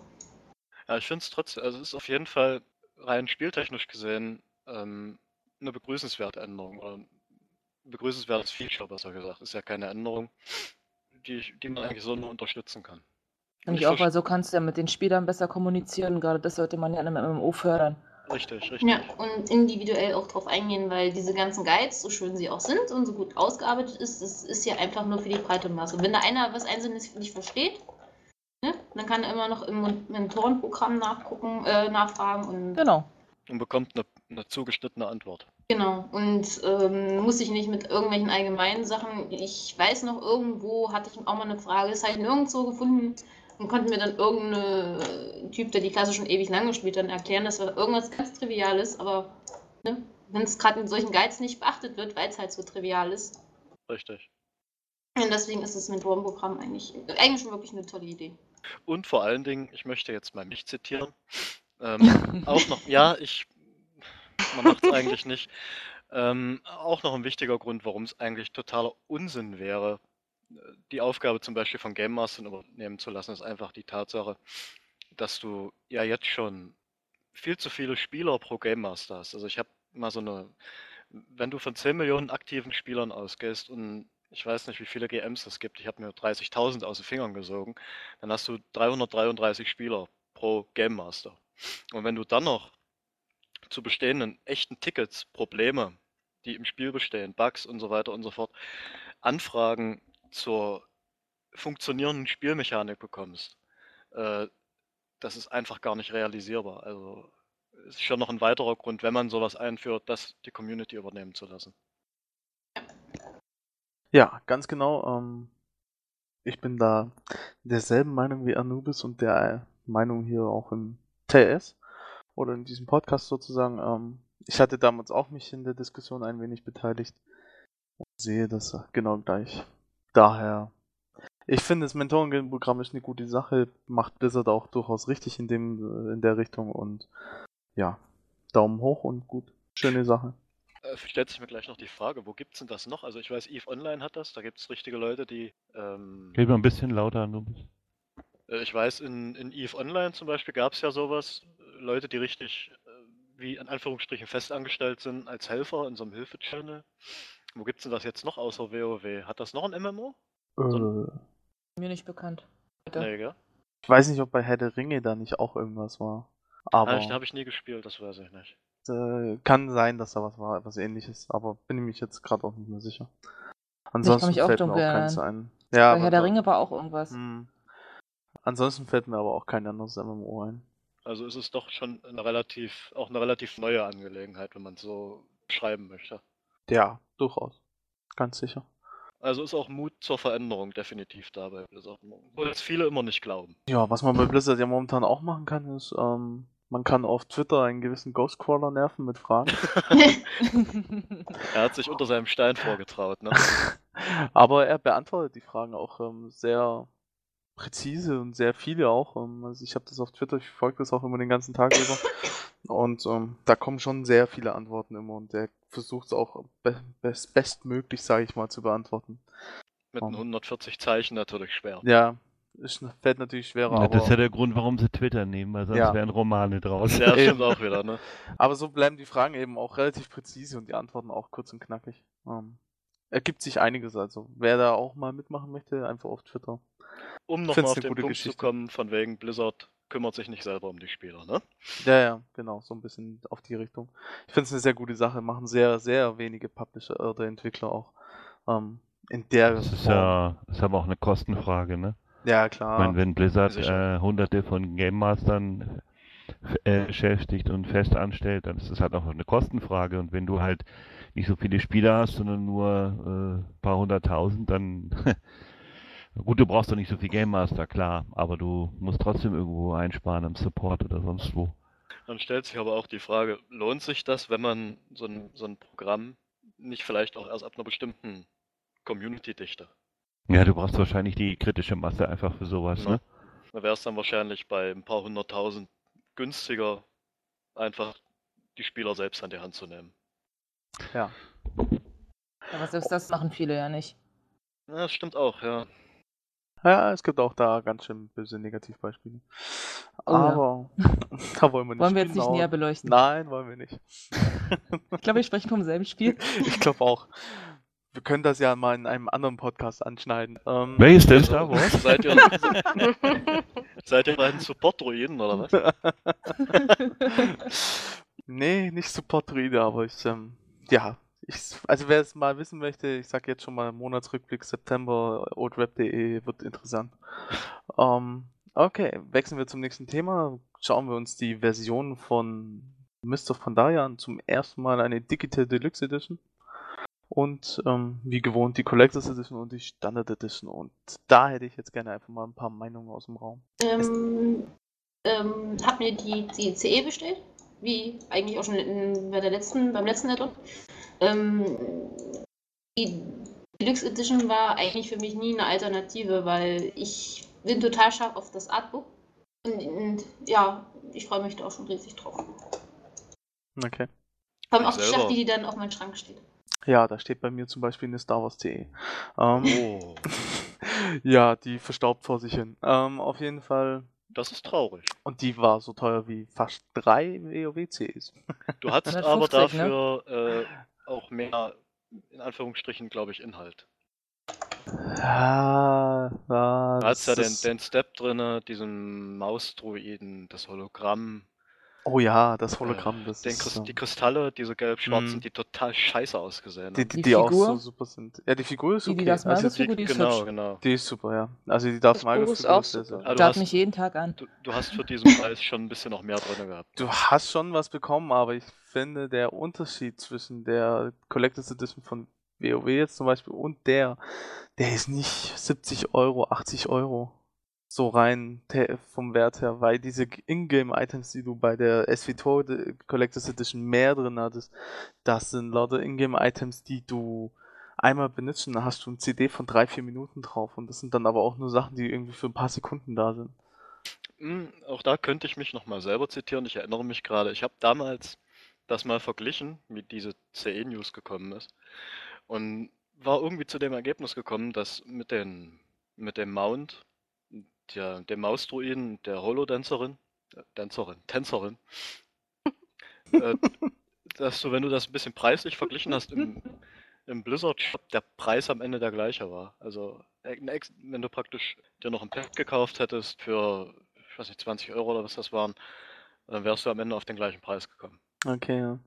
Ja, ich finde es trotzdem, also es ist auf jeden Fall rein spieltechnisch gesehen ähm, eine begrüßenswerte Änderung oder ein begrüßenswertes Feature, besser gesagt. Ist ja keine Änderung, die, ich- die man eigentlich so nur unterstützen kann. Finde Ich auch, weil so kannst du ja mit den Spielern besser kommunizieren. Gerade das sollte man ja in einem MMO fördern. Richtig, richtig. Ja, und individuell auch drauf eingehen, weil diese ganzen Guides, so schön sie auch sind und so gut ausgearbeitet ist, das ist ja einfach nur für die breite Masse. Wenn da einer was Einzelnes nicht versteht, dann kann er immer noch im Mentorenprogramm nachgucken, äh, nachfragen und Genau. Und bekommt eine, eine zugeschnittene Antwort. genau. Und ähm, muss sich nicht mit irgendwelchen allgemeinen Sachen. Ich weiß noch, irgendwo hatte ich auch mal eine Frage, das habe ich nirgendwo gefunden und konnte mir dann irgendein Typ, der die Klasse schon ewig lang gespielt hat, erklären, dass das irgendwas ganz Triviales, aber ne, wenn es gerade in solchen Guides nicht beachtet wird, weil es halt so trivial ist. Richtig. Und deswegen ist das Mentorenprogramm eigentlich, eigentlich schon wirklich eine tolle Idee. Und vor allen Dingen, ich möchte jetzt mal mich zitieren, ähm, auch noch, ja, ich, man macht es eigentlich nicht, ähm, auch noch ein wichtiger Grund, warum es eigentlich totaler Unsinn wäre, äh, die Aufgabe zum Beispiel von Game Mastern übernehmen zu lassen, ist einfach die Tatsache, dass du ja jetzt schon viel zu viele Spieler pro Game Master hast. Also ich habe mal so eine, wenn du von 10 Millionen aktiven Spielern ausgehst und ich weiß nicht, wie viele GMs es gibt, ich habe mir 30.000 aus den Fingern gesogen, dann hast du 333 Spieler pro Game Master. Und wenn du dann noch zu bestehenden echten Tickets, Probleme, die im Spiel bestehen, Bugs und so weiter und so fort, Anfragen zur funktionierenden Spielmechanik bekommst, äh, das ist einfach gar nicht realisierbar. Also ist schon noch ein weiterer Grund, wenn man sowas einführt, das die Community übernehmen zu lassen. Ja, ganz genau. Ähm, ich bin da derselben Meinung wie Anubis und der Meinung hier auch im TS oder in diesem Podcast sozusagen. Ähm, ich hatte damals auch mich in der Diskussion ein wenig beteiligt und sehe das genau gleich. Daher, ich finde, das Mentorenprogramm ist eine gute Sache, macht Blizzard auch durchaus richtig in dem in der Richtung und ja, Daumen hoch und gut, schöne Sache. Äh, stellt sich mir gleich noch die Frage, wo gibt's denn das noch? Also ich weiß, EVE Online hat das, da gibt es richtige Leute, die ähm, Red mal ein bisschen lauter, Nubis. Äh, Ich weiß, in, in EVE Online zum Beispiel gab es ja sowas, äh, Leute, die richtig, äh, wie in Anführungsstrichen festangestellt sind, als Helfer in so einem Hilfe-Channel. Wo gibt's denn das jetzt noch außer WoW? Hat das noch ein MMO? Äh, Mir nicht bekannt. Bitte. Nee, gell? ich weiß nicht, ob bei Herr der Ringe da nicht auch irgendwas war. Aber Ah, ich, habe ich nie gespielt, das weiß ich nicht. Äh, kann sein, dass da was war, was ähnliches, aber bin ich mich jetzt gerade auch nicht mehr sicher. kann Ansonsten mich auch fällt mir dunkel auch keins ein. Ja, Bei aber Herr der Ringe war auch irgendwas. Hm. Ansonsten fällt mir aber auch kein anderes MMO ein. Also ist es doch schon eine relativ, auch eine relativ neue Angelegenheit, wenn man es so schreiben möchte. Ja, durchaus. Ganz sicher. Also ist auch Mut zur Veränderung definitiv dabei. Obwohl es viele immer nicht glauben. Ja, was man bei Blizzard ja momentan auch machen kann, ist, ähm, man kann auf Twitter einen gewissen Ghostcrawler nerven mit Fragen. Er hat sich unter seinem Stein vorgetraut, ne? Aber er beantwortet die Fragen auch ähm, sehr präzise und sehr viele auch. Ähm, also ich habe das auf Twitter, ich folge das auch immer den ganzen Tag über. Und ähm, da kommen schon sehr viele Antworten immer und der versucht es auch be best bestmöglich, sage ich mal, zu beantworten. Mit Um. den 140 Zeichen natürlich schwer. Ja, ist, fällt natürlich schwerer, Ja, aber, das ist ja der Grund, warum sie Twitter nehmen, weil sonst Ja. wären Romane draus. Ja, Eben. stimmt auch wieder, ne? aber so bleiben die Fragen eben auch relativ präzise und die Antworten auch kurz und knackig. Ähm, ergibt sich einiges also. Wer da auch mal mitmachen möchte, einfach auf Twitter. Um nochmal auf den gute Punkt zu Geschichte. kommen, von wegen Blizzard kümmert sich nicht selber um die Spieler, ne? Ja, ja, genau, so ein bisschen auf die Richtung. Ich finde es eine sehr gute Sache, machen sehr, sehr wenige Publisher oder Entwickler auch. Ähm, in der Das ist Form. ja ist aber auch eine Kostenfrage, ne? Ja, Ich klar. meine, wenn Blizzard Sicher. äh, hunderte von Game Mastern äh, beschäftigt und fest anstellt, dann ist es halt auch eine Kostenfrage. Und wenn du halt nicht so viele Spieler hast, sondern nur äh, ein paar hunderttausend, dann gut, du brauchst doch nicht so viel Game Master, klar, aber du musst trotzdem irgendwo einsparen am Support oder sonst wo. Dann stellt sich aber auch die Frage, lohnt sich das, wenn man so ein, so ein Programm nicht vielleicht auch erst ab einer bestimmten Community-Dichte? Ja, du brauchst wahrscheinlich die kritische Masse einfach für sowas, Ja. ne? Da wäre es dann wahrscheinlich bei ein paar hunderttausend günstiger, einfach die Spieler selbst an die Hand zu nehmen. Ja. Aber selbst das machen viele ja nicht. Ja, das stimmt auch, ja. Ja, es gibt auch da ganz schön böse Negativbeispiele. Oh ja. Aber da wollen wir nicht Wollen wir jetzt nicht genau- näher beleuchten? Nein, wollen wir nicht. Ich glaube, wir sprechen vom selben Spiel. ich glaube auch. Wir können das ja mal in einem anderen Podcast anschneiden. Ähm, Welches denn Also, Star Wars? Seid ihr, seid ihr beiden Support-Druiden oder was? nee, nicht Support-Druide, aber ich, ähm, ja, ich, also wer es mal wissen möchte, ich sag jetzt schon mal Monatsrückblick September, oldweb.de wird interessant. Ähm, okay, wechseln wir zum nächsten Thema. Schauen wir uns die Version von Mr. Pandaria an. Zum ersten Mal eine Digital Deluxe Edition. Und ähm, wie gewohnt die Collectors Edition und die Standard Edition. Und da hätte ich jetzt gerne einfach mal ein paar Meinungen aus dem Raum. Ähm, ähm, hab mir die, die CE bestellt, wie eigentlich auch schon in, bei der letzten, beim letzten Addon. Ähm, die Deluxe Edition war eigentlich für mich nie eine Alternative, weil ich bin total scharf auf das Artbook. Und, und ja, ich freue mich da auch schon riesig drauf. Okay. Vor allem auch die wie die dann auf meinem Schrank steht. Ja, da steht bei mir zum Beispiel eine Star Wars CE. Ähm, Oh, ja, die verstaubt vor sich hin. Ähm, auf jeden Fall. das ist traurig. Und die war so teuer wie fast drei WoW-CEs. Du hattest 150, aber ne? dafür äh, auch mehr, in Anführungsstrichen, glaube ich, Inhalt. Ja, ja, Da hat's ja den, den Step drin, diesen Mausdruiden, das Hologramm, Oh ja, das Hologramm, das den ist. Die Kristalle, diese gelb-schwarzen, Mhm. die total scheiße ausgesehen die, haben. die, Die die auch so Figur? super sind. Ja, die Figur ist Die, okay. die das also Magus-Figur, die ist Genau, hübsch. genau. die ist super, ja. Also die Magus Buch ist Figur auch super. du Starrt hast- mich jeden Tag an. Du, du hast für diesen Preis schon ein bisschen noch mehr drin gehabt. Du hast schon was bekommen, aber ich finde, der Unterschied zwischen der Collectors Edition von WoW jetzt zum Beispiel und der, der ist nicht 70 Euro, 80 Euro. So rein vom Wert her, weil diese Ingame-Items, die du bei der SVTOR de- Collectors Edition mehr drin hattest, das sind lauter Ingame-Items, die du einmal benutzt und dann hast du ein CD von drei, vier Minuten drauf und das sind dann aber auch nur Sachen, die irgendwie für ein paar Sekunden da sind. Hm, auch da könnte ich mich nochmal selber zitieren. Ich erinnere mich gerade, ich habe damals das mal verglichen, wie diese CE-News gekommen ist. Und war irgendwie zu dem Ergebnis gekommen, dass mit, den, mit dem Mount, der, dem Mausdruiden, der Holodänzerin, äh, Tänzerin, Tänzerin, äh, dass du, wenn du das ein bisschen preislich verglichen hast, im, im Blizzard Shop der Preis am Ende der gleiche war. Also, wenn du praktisch dir noch ein Pack gekauft hättest für, ich weiß nicht, 20 Euro oder was das waren, dann wärst du am Ende auf den gleichen Preis gekommen. Okay, ja.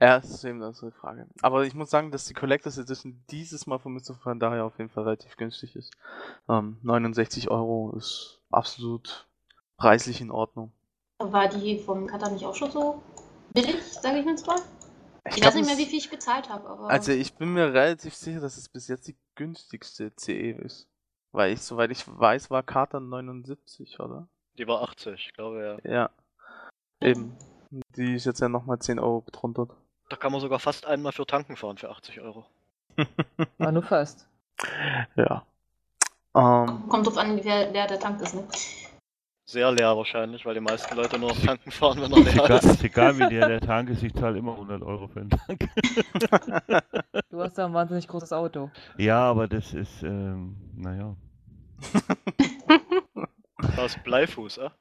Ja, das ist eben das so die Frage. Aber ich muss sagen, dass die Collectors Edition dieses Mal von Mr. Pandaria auf jeden Fall relativ günstig ist. Ähm, 69 Euro ist absolut preislich in Ordnung. War die vom Kata nicht auch schon so billig, sage ich jetzt mal? Ich, glaub, weiß nicht mehr, wie viel ich bezahlt habe, aber. Also ich bin mir relativ sicher, dass es bis jetzt die günstigste CE ist. Weil ich, soweit ich weiß, war Kata 79, oder? Die war 80, ich glaube ja. Ja. Eben. Die ist jetzt ja nochmal 10 Euro drunter. Da kann man sogar fast einmal für tanken fahren für 80 Euro. War nur fast. ja. Ähm, Kommt drauf an, wer, wer der Tank ist, ne? Sehr leer wahrscheinlich, weil die meisten Leute nur noch tanken fahren, wenn er leer egal, ist. ist egal wie der, der Tank ist, ich zahle immer 100 Euro für den Tank. Du hast da ein wahnsinnig großes Auto. Ja, aber das ist, ähm, naja. Aus Bleifuß, ah?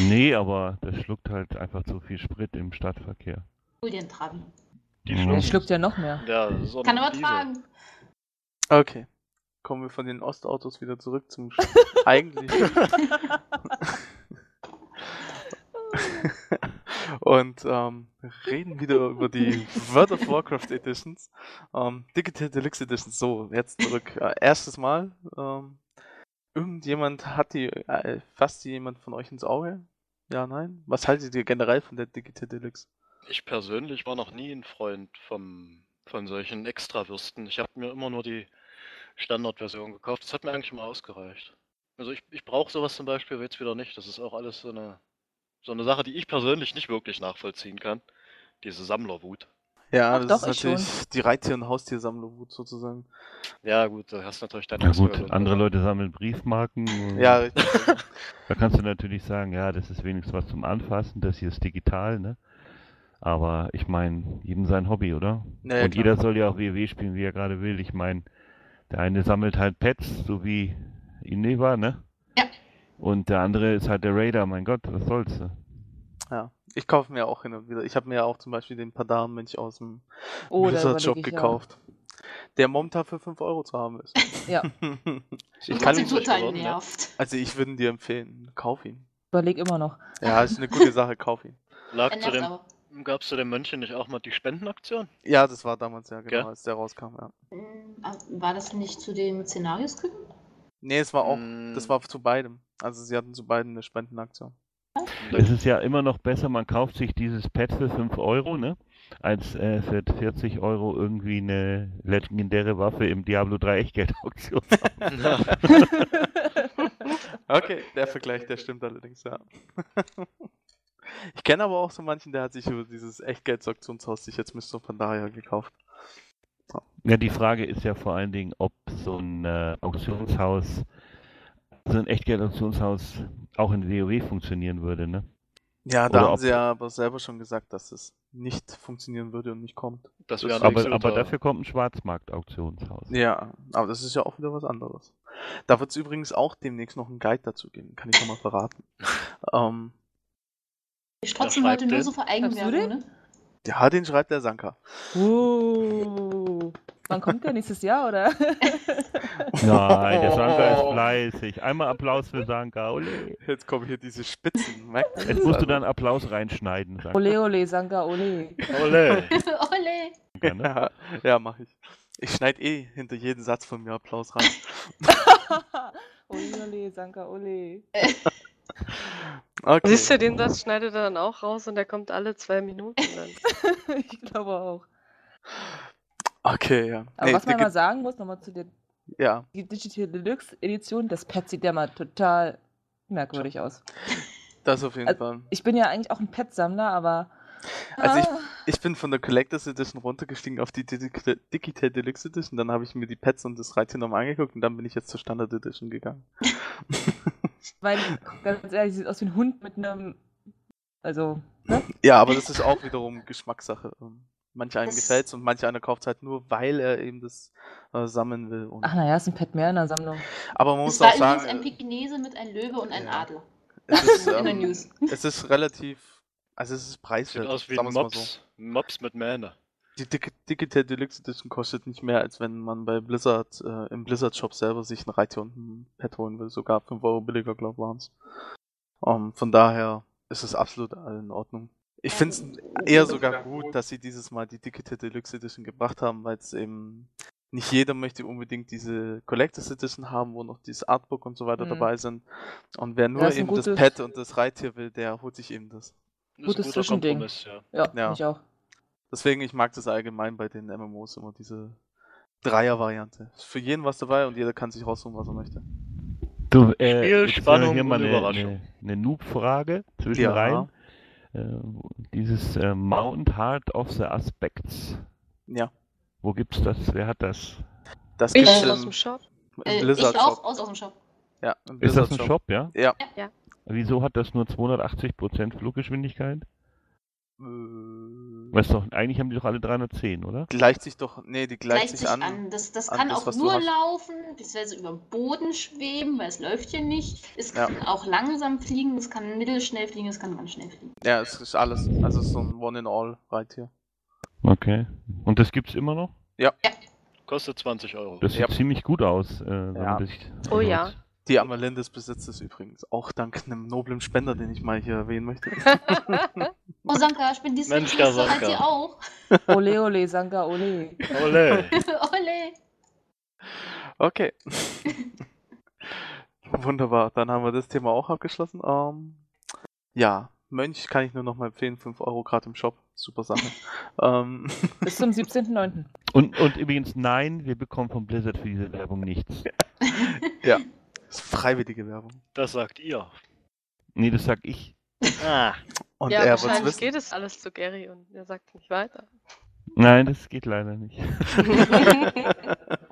Nee, aber das schluckt halt einfach zu viel Sprit im Stadtverkehr. Hol dir einen Trabi. Die Mhm. Der schluckt. schluckt ja noch mehr. Ja, auch Kann aber tragen. Okay. Kommen wir von den Ostautos wieder zurück zum Sch- eigentlichen. Und ähm, reden wieder über die World of Warcraft Editions. Ähm, Digital Deluxe Editions. So, jetzt zurück. Äh, erstes Mal. Ähm, irgendjemand hat die, äh, fasst die jemand von euch ins Auge? Ja, nein? Was haltet ihr generell von der Digital Deluxe? Ich persönlich war noch nie ein Freund vom, von solchen Extrawürsten. Ich habe mir immer nur die Standardversion gekauft. Das hat mir eigentlich immer ausgereicht. Also ich, ich brauche sowas zum Beispiel jetzt wieder nicht. Das ist auch alles so eine, so eine Sache, die ich persönlich nicht wirklich nachvollziehen kann. Diese Sammlerwut. Ja, Ach das doch, ist ich natürlich die Reittier- und Haustiersammlerwut sozusagen. Ja gut, da hast du natürlich deine Na gut, andere Leute sammeln Briefmarken. Ja, richtig. Da kannst du natürlich sagen, ja, das ist wenigstens was zum Anfassen, das hier ist digital, ne? Aber ich meine, jedem sein Hobby, oder? Ja, und klar. jeder soll ja auch WoW spielen, wie er gerade will. Ich meine, der eine sammelt halt Pets, so wie Ineva, ne? Ja. Und der andere ist halt der Raider, mein Gott, was soll's. ne? Ja, ich kaufe mir auch hin und wieder. Ich habe mir ja auch zum Beispiel den Padan-Mönch aus dem Oh, da Blizzard Shop überleg ich, ja. gekauft. Der momentan für 5 Euro zu haben ist. Ja, ich Und kann ihn, nicht total geworden, ne? nervt. also ich würde ihn dir empfehlen. Kauf ihn. überleg immer noch. Ja, ist eine gute Sache, kauf ihn. Lag zu nervt dem. Gab es zu den Mönchen nicht auch mal die Spendenaktion? Ja, das war damals ja, genau, Gell? als der rauskam, ja. Hm, ah, War das nicht zu dem Szenarios-Küken? Nee, es war auch, Mm. das war zu beidem. Also sie hatten zu beiden eine Spendenaktion. Es ist ja immer noch besser, man kauft sich dieses Pad für 5 Euro, ne? Als äh, für 40 Euro irgendwie eine legendäre Waffe im Diablo 3 Echtgeld-Auktion. Okay, der Vergleich, der stimmt allerdings, ja. Ich kenne aber auch so manchen, der hat sich über dieses Echtgeld-Auktionshaus sich jetzt Mr. Pandaria gekauft. Ja, die Frage ist ja vor allen Dingen, ob so ein äh, Auktionshaus, so ein Echtgeld-Auktionshaus auch in WoW funktionieren würde, ne? Ja, da Oder haben ob- sie ja aber selber schon gesagt, dass es nicht funktionieren würde und nicht kommt. Das wäre Aber, aber dafür kommt ein Schwarzmarkt-Auktionshaus. Ja, aber das ist ja auch wieder was anderes. Da wird es übrigens auch demnächst noch einen Guide dazu geben, kann ich schon mal verraten. ähm, Wir strotzen heute nur so du Eigenwerbung, den? ne? ja, den schreibt der Sanka. Uh, wann kommt der? Nächstes Jahr, oder? Nein, der Sanka ist fleißig. Einmal Applaus für Sanka. Ole. Jetzt kommen hier diese Spitzen. merkt Jetzt musst du Also, dann Applaus reinschneiden, Sanka. ole, ole, Sanka, ole. Ole. Ole! Ne? Ja, ja mach ich. Ich schneide eh hinter jeden Satz von mir Applaus rein. ole, ole, Sanka, ole. Okay. Siehst du, den Satz schneidet er dann auch raus und der kommt alle zwei Minuten dann. ich glaube auch. Okay, ja. Aber Nee, was man mal sagen muss, nochmal zu der ja, Digital Deluxe Edition, das Pad sieht ja mal total merkwürdig aus. das auf jeden Also- Fall. Ich bin ja eigentlich auch ein Pet-Sammler, aber. Also ich- Ah, Ich bin von der Collectors Edition runtergestiegen auf die Digi- Digital Deluxe Edition, dann habe ich mir die Pets und das Reittier nochmal angeguckt und dann bin ich jetzt zur Standard Edition gegangen. weil, ganz ehrlich, sieht aus wie ein Hund mit einem. Also, ne? ja, aber das ist auch wiederum Geschmackssache. Ähm, Manch einem Das- gefällt's und manch einer kauft halt nur, weil er eben das äh, sammeln will. Und, Ach, naja, ist ein Pet mehr in der Sammlung. aber man muss Es war auch sagen, ein Pekinese mit einem Löwe und einem Ja. Adler. es ist, in der ähm, News. es ist relativ, also es ist Sieht preiswert. aus wie ein mal so. Mops. Mops mit Mähne. Die Dig Digital Deluxe Edition kostet nicht mehr, als wenn man bei Blizzard äh, im Blizzard Shop selber sich ein Reittier und ein Pet holen will. Sogar 5 Euro billiger, glaube ich, waren's. Ähm, von daher ist es absolut in Ordnung. Ich finde es eher sogar gut, dass sie dieses Mal die Digital Deluxe Edition gebracht haben, weil es eben nicht jeder möchte unbedingt diese Collectors Edition haben, wo noch dieses Artbook und so weiter Mhm. dabei sind. Und wer nur ein eben das Pet und das Reittier will, der holt sich eben das. Das ist ein Gutes guter Zwischending. Kompromiss, ja. Ja, Ja. ich auch. Deswegen, ich mag das allgemein bei den MMOs immer diese Dreier-Variante. Für jeden was dabei und jeder kann sich raussuchen, was er möchte. Du, äh, Spiel, Spannung hier mal und eine, Überraschung. eine, eine Noob-Frage zwischen Ja. rein. Äh, dieses äh, Mount Heart of the Aspects. Ja, Wo gibt's das? Wer hat das? das Ich gibt's aus dem Shop. im Äh, Blizzard ich auch Shop. aus, aus dem Shop. Ja, im Ist das ein Shop, ja? Ja. Ja. Wieso hat das nur 280% Fluggeschwindigkeit? Äh, Weißt doch, eigentlich haben die doch alle 310, oder? gleicht sich doch, nee, die gleicht, Gleicht sich an. Das, das an kann das, auch du nur laufen, beziehungsweise über den Boden schweben, weil es läuft hier nicht. Es Ja. kann auch langsam fliegen, es kann mittelschnell fliegen, es kann ganz schnell fliegen. Ja, es ist alles. Also es ist so ein One-in-All-Reittier. Okay. Und das gibt's immer noch? Kostet 20 Euro. Das sieht Ja. ziemlich gut aus. Äh, wenn Ja. sich Oh ja. Die Amalindis besitzt es übrigens. Auch dank einem noblen Spender, den ich mal hier erwähnen möchte. Oh, Sanka, ich bin diesmal Mensch, Größte als ihr auch. Ole, ole, Sanka, ole. Ole. Ole. Okay. Wunderbar, dann haben wir das Thema auch abgeschlossen. Ähm, ja, Mönch kann ich nur noch mal empfehlen, 5 Euro gerade im Shop. Super Sache. ähm, Bis zum 17.09. Und, und übrigens, nein, wir bekommen von Blizzard für diese Werbung nichts. ja, das ist freiwillige Werbung. Das sagt ihr. Nee, das sag ich. Ah. Und ja, er wahrscheinlich wissen. geht es alles zu Gary und er sagt nicht weiter. Nein, das geht leider nicht.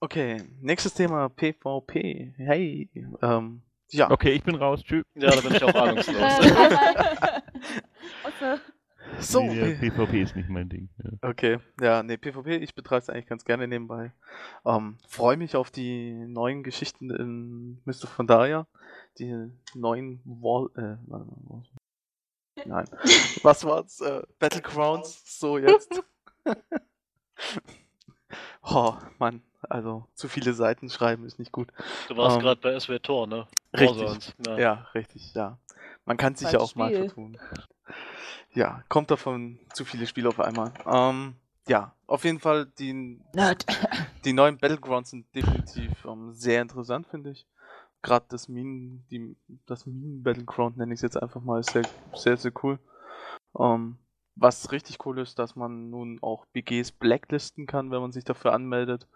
Okay, nächstes Thema PvP. Hey, ähm, ja. Okay, ich bin raus. Tschüss. Ja, da bin ich auch ahnungslos. So, Nee, PvP ist nicht mein Ding. Ja. Okay, ja, nee, PvP, ich betreibe es eigentlich ganz gerne nebenbei. Ähm, Freue mich auf die neuen Geschichten in Mr. Pandaria. Die neuen Wall, äh, mal, nein. Was war's? Äh, Battlegrounds, so jetzt. oh, Mann, also zu viele Seiten schreiben ist nicht gut. Du warst Ähm, gerade bei SW Tor, ne? richtig. Ja. Ja, richtig, ja. Man kann sich ja auch mal Spiel. vertun. Ja, kommt davon zu viele Spiele auf einmal. Ähm, ja, auf jeden Fall, die, Nerd. die neuen Battlegrounds sind definitiv ähm, sehr interessant, finde ich. Gerade das Minen, die, das Minen-Battleground nenne ich es jetzt einfach mal, ist sehr, sehr, sehr cool. Ähm, was richtig cool ist, dass man nun auch BGs blacklisten kann, wenn man sich dafür anmeldet.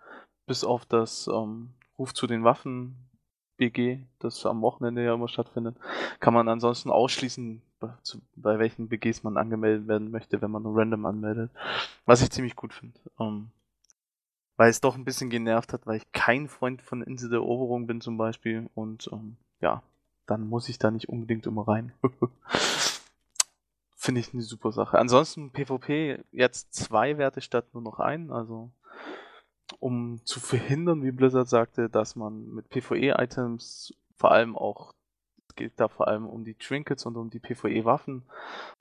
Bis auf das ähm, Ruf zu den Waffen BG, das am Wochenende ja immer stattfindet, kann man ansonsten ausschließen, zu, bei welchen BGs man angemeldet werden möchte, wenn man nur random anmeldet. Was ich ziemlich gut finde. Ähm, weil es doch ein bisschen genervt hat, weil ich kein Freund von Insel der Eroberung bin zum Beispiel. Und ähm, ja, dann muss ich da nicht unbedingt immer rein. Finde ich eine super Sache. Ansonsten PvP jetzt zwei Werte statt nur noch einen. Also um zu verhindern, wie Blizzard sagte, dass man mit PvE-Items vor allem auch, geht da vor allem um die Trinkets und um die PvE-Waffen,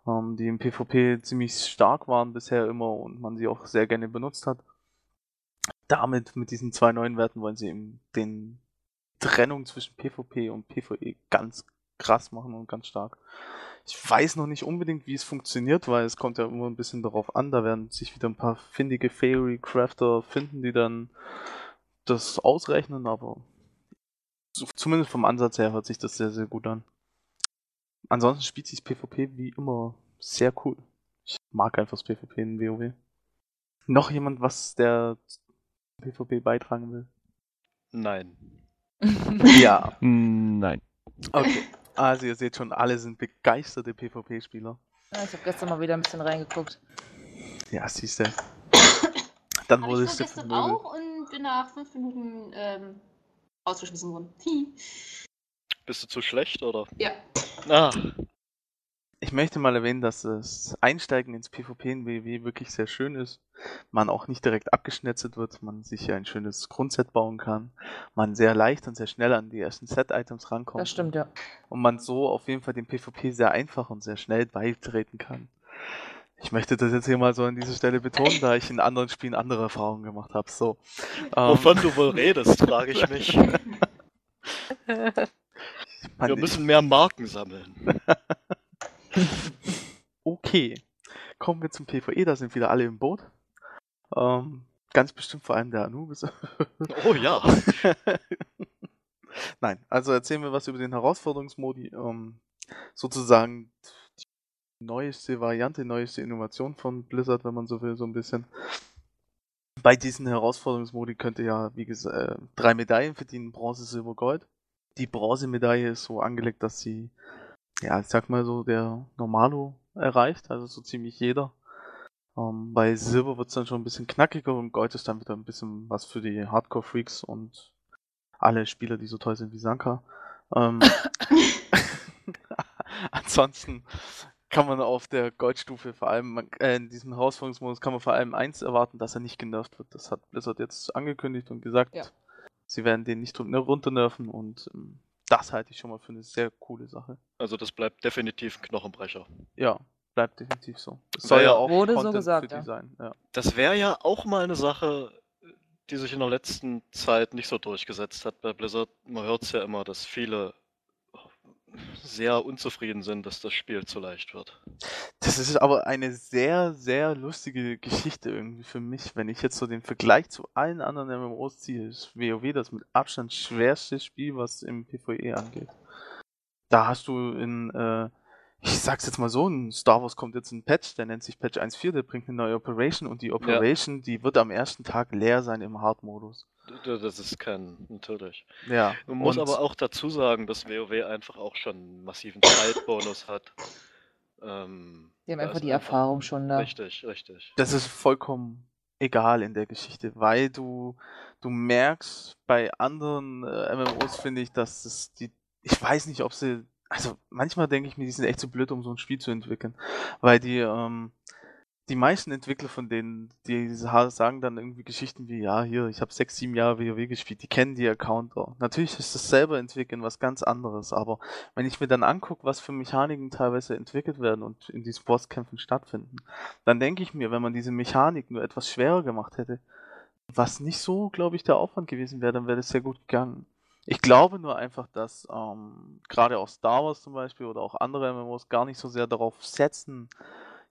ähm, die im PvP ziemlich stark waren bisher immer und man sie auch sehr gerne benutzt hat. Damit, mit diesen zwei neuen Werten, wollen sie eben den Trennung zwischen PvP und PvE ganz krass machen und ganz stark. Ich weiß noch nicht unbedingt, wie es funktioniert, weil es kommt ja immer ein bisschen darauf an. Da werden sich wieder ein paar findige Fairy Crafter finden, die dann das ausrechnen, aber so, zumindest vom Ansatz her hört sich das sehr, sehr gut an. Ansonsten spielt sich PvP wie immer sehr cool. Ich mag einfach das PvP in WoW. Noch jemand, was der PvP beitragen will? Nein. Ja, Nein. okay. Also ihr seht schon, alle sind begeisterte PvP-Spieler. Ja, ich habe gestern mal wieder ein bisschen reingeguckt. Ja, siehst du. Dann wurde ich vermöbelt. auch und bin nach fünf Minuten ähm, ausgeschmissen worden. Hi. Bist du zu schlecht, oder? Ja. Ah, Ich möchte mal erwähnen, dass das Einsteigen ins PvP in WoW wirklich sehr schön ist. Man auch nicht direkt abgeschnetzelt wird, man sich ein schönes Grundset bauen kann, man sehr leicht und sehr schnell an die ersten Set-Items rankommt. Das stimmt, ja. Und man so auf jeden Fall dem PvP sehr einfach und sehr schnell beitreten kann. Ich möchte das jetzt hier mal so an dieser Stelle betonen, da ich in anderen Spielen andere Erfahrungen gemacht habe. So. Ähm, wovon du wohl redest, frage ich mich. Wir müssen mehr Marken sammeln. Okay. Kommen wir zum PvE, da sind wieder alle im Boot. Ähm, ganz bestimmt vor allem der Anubis. Oh ja. Nein, also erzählen wir was über den Herausforderungsmodi. Ähm, sozusagen neueste Variante, neueste Innovation von Blizzard, wenn man so will, so ein bisschen. Bei diesen Herausforderungsmodi könnt ihr ja, wie gesagt, äh, drei Medaillen verdienen, Bronze, Silber, Gold. Die Bronzemedaille ist so angelegt, dass sie, ja, ich sag mal so, der Normalo erreicht, also so ziemlich jeder. Ähm, bei Silber wird es dann schon ein bisschen knackiger und Gold ist dann wieder ein bisschen was für die Hardcore-Freaks und alle Spieler, die so toll sind wie Sanka. Ähm, ansonsten kann man auf der Goldstufe vor allem, man- äh, in diesem Herausforderungsmodus kann man vor allem eins erwarten, dass er nicht genervt wird. Das hat Blizzard jetzt angekündigt und gesagt, Ja. sie werden den nicht run- runternerven und ähm, das halte ich schon mal für eine sehr coole Sache. Also das bleibt definitiv ein Knochenbrecher. Ja, bleibt definitiv so. Es War soll ja ja- auch Wurde so Content gesagt, für ja. sein. Ja. Das wäre ja auch mal eine Sache, die sich in der letzten Zeit nicht so durchgesetzt hat bei Blizzard. Man hört es ja immer, dass viele sehr unzufrieden sind, dass das Spiel zu leicht wird. Das ist aber eine sehr, sehr lustige Geschichte irgendwie für mich. Wenn ich jetzt so den Vergleich zu allen anderen MMOs ziehe, ist WoW das mit Abstand schwerste Spiel, was im PvE angeht. Da hast du in, äh, ich sag's jetzt mal so, in Star Wars kommt jetzt ein Patch, der nennt sich Patch 1.4, der bringt eine neue Operation und die Operation, die wird am ersten Tag leer sein im Hard-Modus. Das ist kein, natürlich. Ja. Man muss aber auch dazu sagen, dass WoW einfach auch schon einen massiven Zeitbonus hat. Ähm, Die haben einfach die Erfahrung schon da. Richtig, richtig. das ist vollkommen egal in der Geschichte, weil du, du merkst bei anderen äh, MMOs, finde ich, dass es die, ich weiß nicht, ob sie, also manchmal denke ich mir, die sind echt zu blöd, um so ein Spiel zu entwickeln, weil die, ähm, die meisten Entwickler von denen, die sa- sagen dann irgendwie Geschichten wie, ja, hier, ich habe sechs, sieben Jahre WoW gespielt, die kennen die Accounter. Natürlich ist das selber entwickeln was ganz anderes, aber wenn ich mir dann angucke, was für Mechaniken teilweise entwickelt werden und in diesen Bosskämpfen stattfinden, dann denke ich mir, wenn man diese Mechanik nur etwas schwerer gemacht hätte, was nicht so, glaube ich, der Aufwand gewesen wäre, dann wäre das sehr gut gegangen. Ich glaube nur einfach, dass ähm, gerade auch Star Wars zum Beispiel oder auch andere MMOs gar nicht so sehr darauf setzen,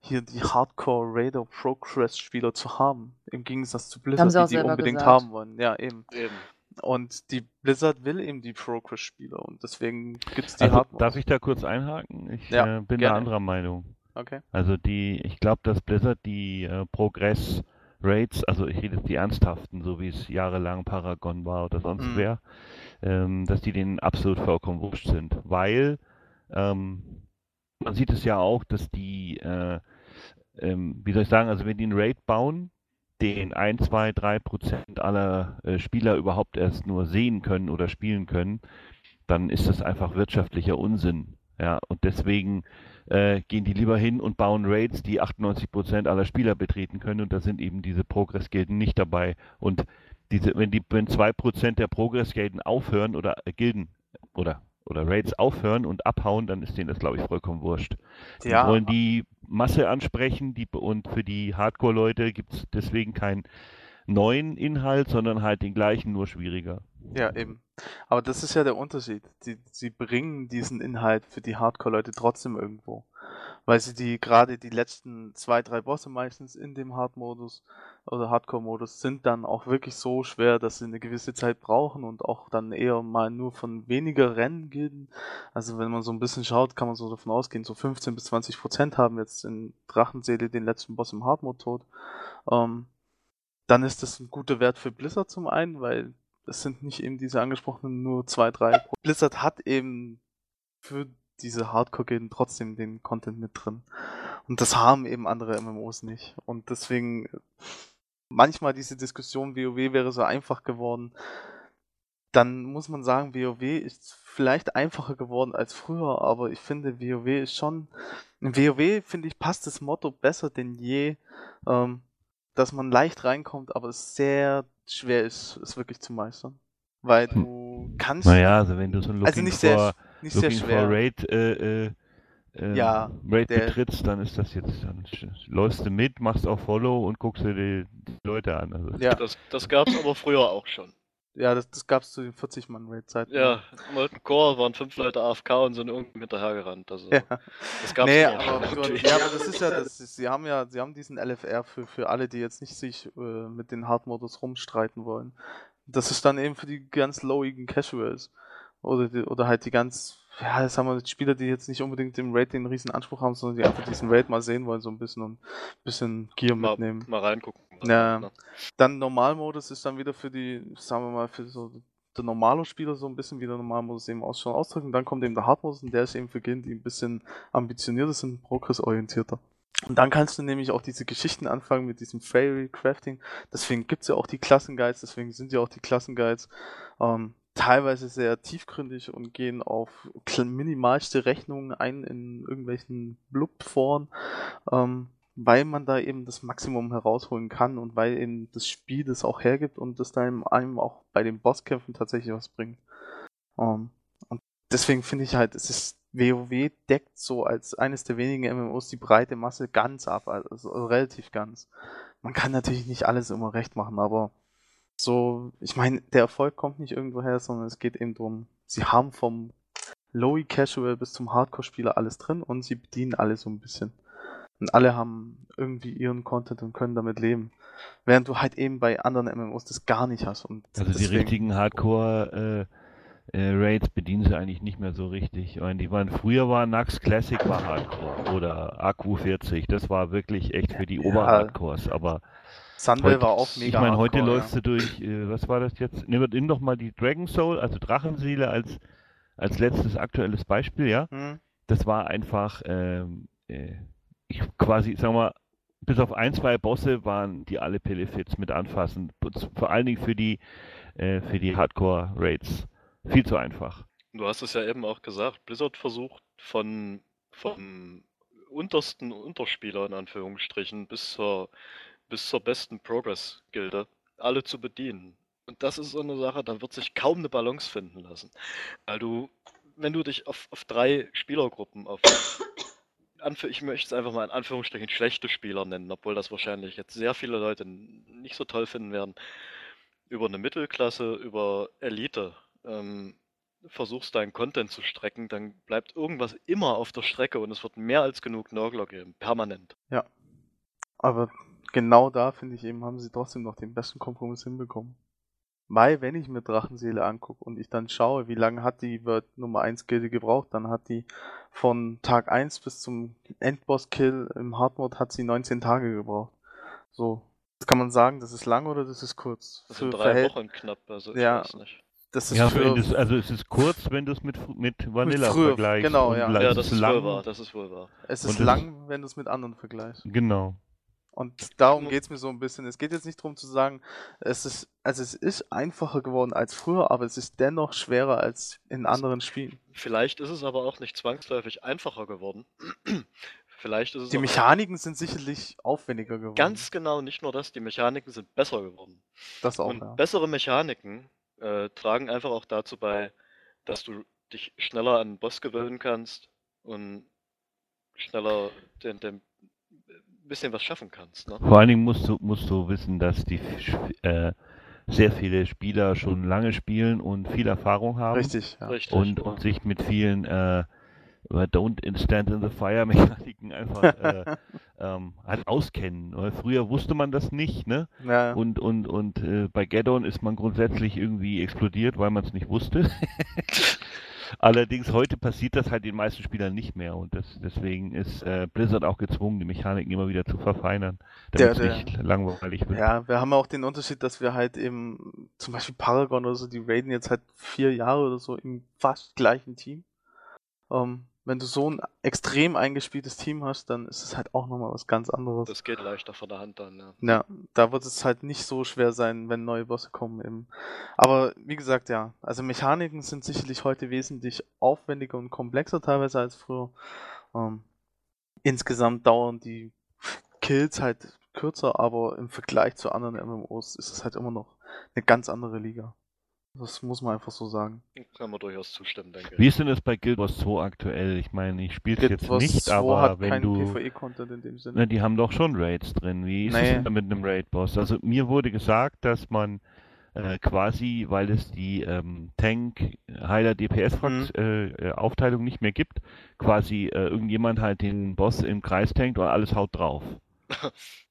hier die Hardcore Raider Progress Spieler zu haben. Im Gegensatz zu Blizzard, die die unbedingt gesagt. haben wollen. Ja, eben. Eben. Und die Blizzard will eben die Progress Spieler und deswegen gibt es die Also, Hard darf ich da kurz einhaken? Ich Ja, äh, bin gerne. da anderer Meinung. Okay. Also die, ich glaube, dass Blizzard die äh, Progress Rates, also ich rede jetzt die ernsthaften, so wie es jahrelang Paragon war oder sonst Mhm. wer, ähm, dass die denen absolut vollkommen wurscht sind. Weil ähm, man sieht es ja auch, dass die, äh, ähm, wie soll ich sagen, also wenn die einen Raid bauen, den 1, 2, 3 Prozent aller äh, Spieler überhaupt erst nur sehen können oder spielen können, dann ist das einfach wirtschaftlicher Unsinn. Ja, und deswegen äh, gehen die lieber hin und bauen Raids, die 98% aller Spieler betreten können und da sind eben diese Progress-Gilden nicht dabei. Und diese, wenn die, wenn 2% der Progress-Gilden aufhören oder äh, Gilden oder oder Raids aufhören und abhauen, dann ist denen das, glaube ich, vollkommen wurscht. Die Ja. wollen die Masse ansprechen die, und für die Hardcore-Leute gibt es deswegen keinen neuen Inhalt, sondern halt den gleichen, nur schwieriger. Ja, eben. Aber das ist ja der Unterschied. Die, sie bringen diesen Inhalt für die Hardcore-Leute trotzdem irgendwo. Weil sie die, gerade die letzten zwei, drei Bosse meistens in dem Hard-Modus oder Hardcore-Modus sind dann auch wirklich so schwer, dass sie eine gewisse Zeit brauchen und auch dann eher mal nur von weniger Rennen gehen. Also wenn man so ein bisschen schaut, kann man so davon ausgehen, so 15 bis 20 Prozent haben jetzt in Drachenseele den letzten Boss im Hard-Mode tot. Ähm, dann ist das ein guter Wert für Blizzard zum einen, weil es sind nicht eben diese angesprochenen nur zwei, drei. Blizzard hat eben für diese Hardcore-Gilden trotzdem den Content mit drin. Und das haben eben andere MMOs nicht. Und deswegen manchmal diese Diskussion, WoW wäre so einfach geworden. Dann muss man sagen, WoW ist vielleicht einfacher geworden als früher, aber ich finde, WoW ist schon. In WoW, finde ich, passt das Motto besser denn je, ähm, dass man leicht reinkommt, aber sehr schwer ist, es wirklich zu meistern. Weil du kannst. Naja, also wenn du so ein Looking also nicht sehr, for, nicht sehr Looking schwer. for Raid, äh, äh, äh, Ja, Raid der- betrittst, dann ist das jetzt, dann läufst du mit, machst auch Follow und guckst dir die, die Leute an. Also, Ja, Das, das gab es aber früher auch schon. Ja, das, das gab's zu den 40-Mann-Raid-Zeiten. Ja, Molten Core waren fünf Leute AFK und sind irgendwie hinterhergerannt. Also, Ja. das gab's Nee, aber, ja, aber das ist ja, das ist, sie haben ja, sie haben diesen LFR für, für alle, die jetzt nicht sich äh, mit den Hard-Modus rumstreiten wollen. Das ist dann eben für die ganz lowigen Casuals. Oder, die, oder halt die ganz, ja, das haben wir Spieler, die jetzt nicht unbedingt im Raid den riesen Anspruch haben, sondern die einfach diesen Raid mal sehen wollen, so ein bisschen und ein bisschen Gear mal, mitnehmen. mal reingucken. Ja. Ne? Dann Normalmodus ist dann wieder für die, sagen wir mal, für so der normale Spieler so ein bisschen wie der Normalmodus eben aus schon ausdrücken. Dann kommt eben der Hardmodus und der ist eben für Gilden, die ein bisschen ambitionierter sind, progressorientierter. Und dann kannst du nämlich auch diese Geschichten anfangen mit diesem Fairy Crafting. Deswegen gibt's ja auch die Klassenguides, deswegen sind ja auch die Klassenguides. Ähm, teilweise sehr tiefgründig und gehen auf minimalste Rechnungen ein in irgendwelchen Blub-Foren, ähm, weil man da eben das Maximum herausholen kann und weil eben das Spiel das auch hergibt und das dann einem auch bei den Bosskämpfen tatsächlich was bringt. Ähm, und deswegen finde ich halt, es ist WoW deckt so als eines der wenigen MMOs die breite Masse ganz ab, also relativ ganz. Man kann natürlich nicht alles immer recht machen, aber so, ich meine, der Erfolg kommt nicht irgendwo her, sondern es geht eben darum, sie haben vom Lowy Casual bis zum Hardcore-Spieler alles drin und sie bedienen alle so ein bisschen. Und alle haben irgendwie ihren Content und können damit leben. Während du halt eben bei anderen MMOs das gar nicht hast. Und Also die deswegen- richtigen Hardcore äh, äh, Raids bedienen sie eigentlich nicht mehr so richtig. Ich meine, die waren früher war Nax Classic war Hardcore oder AQ40, das war wirklich echt für die Ja. Oberhardcores, aber Sunwell heute, war auch mega ich meine, heute hardcore, läufst du durch, äh, was war das jetzt? Nimm nimm doch mal die Dragon Soul, also Drachenseele als als letztes aktuelles Beispiel, ja? ja. Hm? das war einfach, ähm, äh, ich quasi, sag mal, bis auf ein, zwei Bosse waren die alle Pillefits mit anfassen. Vor allen Dingen für die, äh, für die Hardcore-Raids. Viel zu einfach. Du hast es ja eben auch gesagt, Blizzard versucht von vom untersten Unterspieler in Anführungsstrichen bis zur bis zur besten Progress-Gilde alle zu bedienen. Und das ist so eine Sache, da wird sich kaum eine Balance finden lassen. Weil du, wenn du dich auf, auf drei Spielergruppen, auf ich möchte es einfach mal in Anführungsstrichen schlechte Spieler nennen, obwohl das wahrscheinlich jetzt sehr viele Leute nicht so toll finden werden, über eine Mittelklasse, über Elite ähm, versuchst deinen Content zu strecken, dann bleibt irgendwas immer auf der Strecke und es wird mehr als genug Nörgler geben, permanent. Aber genau da, finde ich eben, haben sie trotzdem noch den besten Kompromiss hinbekommen. Weil, wenn ich mir Drachenseele angucke und ich dann schaue, wie lange hat die Word Nummer 1 Gilde gebraucht, dann hat die von Tag 1 bis zum Endboss-Kill im Hardmode hat sie 19 Tage gebraucht. So. Das kann man sagen, das ist lang oder das ist kurz? Das sind Für drei Verhält- Wochen knapp, also ich Ja, weiß nicht. Das ist Ja, das, also es ist kurz, wenn du es mit, mit Vanilla früher, vergleichst. genau, und ja. Ja, das ist ist lang. wohl wahr, das ist wohl wahr. es und ist das- lang, wenn du es mit anderen vergleichst. Genau. Und darum geht es mir so ein bisschen. Es geht jetzt nicht darum zu sagen, es ist, also es ist einfacher geworden als früher, aber es ist dennoch schwerer als in anderen Spielen. Vielleicht ist es aber auch nicht zwangsläufig einfacher geworden. Vielleicht ist es Die Mechaniken sind sicherlich aufwendiger geworden. ganz genau nicht nur das, die Mechaniken sind besser geworden. das auch, Und ja. bessere Mechaniken äh, tragen einfach auch dazu bei, dass du dich schneller an den Boss gewöhnen kannst und schneller den, den bisschen was schaffen kannst. Ne? Vor allen Dingen musst du, musst du wissen, dass die äh, sehr viele Spieler schon lange spielen und viel Erfahrung haben. Richtig, ja. Richtig. und, und sich mit vielen äh, Don't Stand in the Fire Mechaniken einfach äh, ähm, halt auskennen. Weil früher wusste man das nicht, ne? ja. Und, und, und äh, bei Gaddon ist man grundsätzlich irgendwie explodiert, weil man es nicht wusste. Allerdings heute passiert das halt den meisten Spielern nicht mehr und das, deswegen ist äh, Blizzard auch gezwungen, die Mechaniken immer wieder zu verfeinern, Der- damit es der- nicht langweilig wird. ja, wir haben auch den Unterschied, dass wir halt eben, zum Beispiel Paragon oder so, die raiden jetzt halt vier Jahre oder so im fast gleichen Team. Ähm, wenn du so ein extrem eingespieltes Team hast, dann ist es halt auch nochmal was ganz anderes. Das geht leichter von der Hand dann. Ja. Ja, da wird es halt nicht so schwer sein, wenn neue Bosse kommen eben. Aber wie gesagt, ja, also Mechaniken sind sicherlich heute wesentlich aufwendiger und komplexer teilweise als früher. Ähm, insgesamt dauern die Kills halt kürzer, aber im Vergleich zu anderen MMOs ist es halt immer noch eine ganz andere Liga. Das muss man einfach so sagen. Kann man durchaus zustimmen, denke ich. Wie ist denn das bei Guild Wars 2 aktuell? Ich meine, ich spiele es jetzt Wars nicht, 2 aber hat wenn keinen du... PvE-Content in dem Sinne. Na, die haben doch schon Raids drin. Wie ist es Nee. denn da mit einem Raid-Boss? Also mir wurde gesagt, dass man äh, quasi, weil es die ähm, Tank, Heiler, DPS Mhm. äh, äh, Aufteilung nicht mehr gibt, quasi äh, irgendjemand halt den Boss im Kreis tankt und alles haut drauf.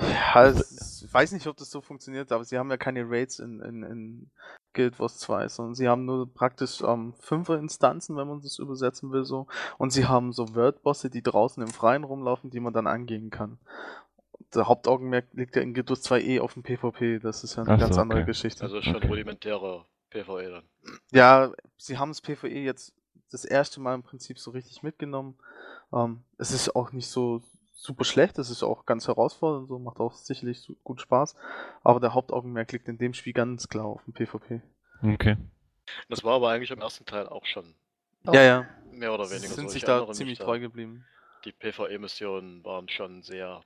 Ja, es, ich weiß nicht, ob das so funktioniert, aber sie haben ja keine Raids in, in, in Guild Wars 2, sondern sie haben nur praktisch ähm, fünfer Instanzen, wenn man das übersetzen will, so. Und sie haben so Wordbosse, die draußen im Freien rumlaufen, die man dann angehen kann. Der Hauptaugenmerk liegt ja in Guild Wars 2 eh auf dem PvP, das ist ja eine Ach so, ganz andere okay. Geschichte. Also schon Okay. rudimentärer PvE dann. Ja, sie haben das PvE jetzt das erste Mal im Prinzip so richtig mitgenommen. Ähm, es ist auch nicht so super schlecht, es ist auch ganz herausfordernd, so macht auch sicherlich so gut Spaß. Aber der Hauptaugenmerk liegt in dem Spiel ganz klar auf dem PvP. Okay. Das war aber eigentlich im ersten Teil auch schon. Ja, ja. mehr oder Sie weniger sind so. sich Ich da ziemlich da, treu geblieben. Die PvE-Missionen waren schon sehr.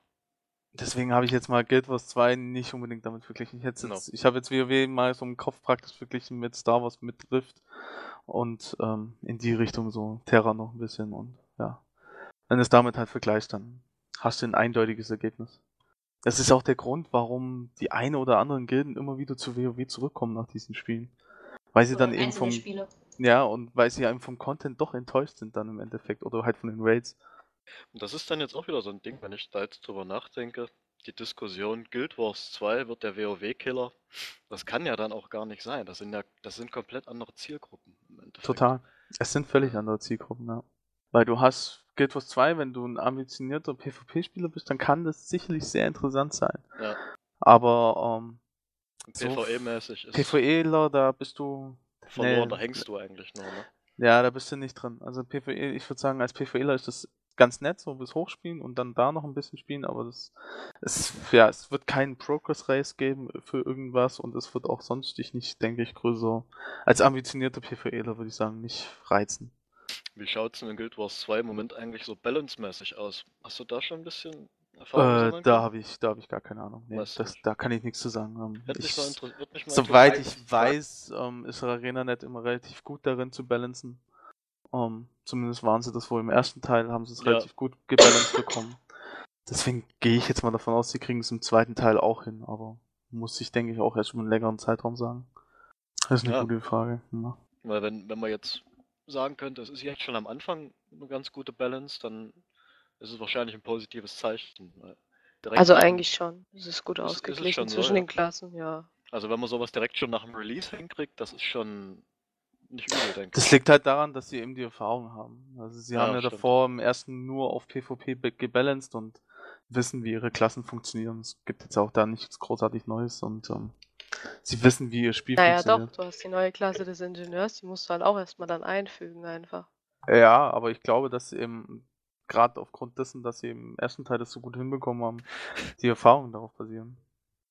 Deswegen habe ich jetzt mal Guild Wars 2 nicht unbedingt damit verglichen. Ich, hätte Genau. jetzt, ich habe jetzt WoW mal so im Kopf praktisch verglichen mit Star Wars mit Rift und ähm, in die Richtung so Terra noch ein bisschen und ja. Wenn es damit halt vergleichst, dann hast du ein eindeutiges Ergebnis. Das ist auch der Grund, warum die eine oder anderen Gilden immer wieder zu WoW zurückkommen nach diesen Spielen. Weil sie Oder dann eben vom, Spiele. ja, und weil sie eben vom Content doch enttäuscht sind dann im Endeffekt oder halt von den Raids. Und das ist dann jetzt auch wieder so ein Ding, wenn ich da jetzt drüber nachdenke. Die Diskussion Guild Wars 2 wird der WoW-Killer. Das kann ja dann auch gar nicht sein. Das sind ja, das sind komplett andere Zielgruppen im Endeffekt. Total. Es sind völlig andere Zielgruppen, ja. Weil du hast Guild Wars 2, wenn du ein ambitionierter PvP-Spieler bist, dann kann das sicherlich sehr interessant sein. Ja. Aber ähm, PvE-mäßig ist PvEler, da bist du. verloren, nee, da hängst du eigentlich nur, ne? Ja, da bist du nicht drin. Also PvE, ich würde sagen, als PvEler ist das ganz nett, so bis hochspielen und dann da noch ein bisschen spielen, aber das es, ja, es wird keinen Progress Race geben für irgendwas und es wird auch sonst dich nicht, denke ich, größer als ambitionierter PvEler würde ich sagen, nicht reizen. Wie schaut's denn in Guild Wars 2 im Moment eigentlich so balance-mäßig aus? Hast du da schon ein bisschen Erfahrung Äh, da habe ich, da habe ich gar keine Ahnung. Nee, das, da kann ich nichts zu sagen. Ähm, ich, soweit ich weiß, ähm, ist ArenaNet immer relativ gut darin zu balancen. Ähm, zumindest waren sie das wohl im ersten Teil, haben sie es Ja. relativ gut gebalanced bekommen. Deswegen gehe ich jetzt mal davon aus, sie kriegen es im zweiten Teil auch hin, aber muss ich, denke ich, auch erst über einen längeren Zeitraum sagen. Das ist eine Ja. gute Frage. Ja. Weil wenn, wenn man jetzt sagen könnte, es ist jetzt schon am Anfang eine ganz gute Balance, dann ist es wahrscheinlich ein positives Zeichen. Also eigentlich schon. Es ist gut Ist- ist ausgeglichen so, zwischen ja? den Klassen, ja. Also wenn man sowas direkt schon nach dem Release hinkriegt, das ist schon nicht übel, denke ich. Das liegt halt daran, dass sie eben die Erfahrung haben. Also sie Ja, haben ja stimmt. davor im ersten nur auf PvP gebalanced und wissen, wie ihre Klassen funktionieren. Es gibt jetzt auch da nichts großartig Neues und ähm, sie wissen, wie ihr Spiel Naja, doch, funktioniert. du hast die neue Klasse des Ingenieurs, die musst du halt auch erstmal dann einfügen einfach. Ja, aber ich glaube, dass sie eben gerade aufgrund dessen, dass sie im ersten Teil das so gut hinbekommen haben, die Erfahrungen darauf basieren.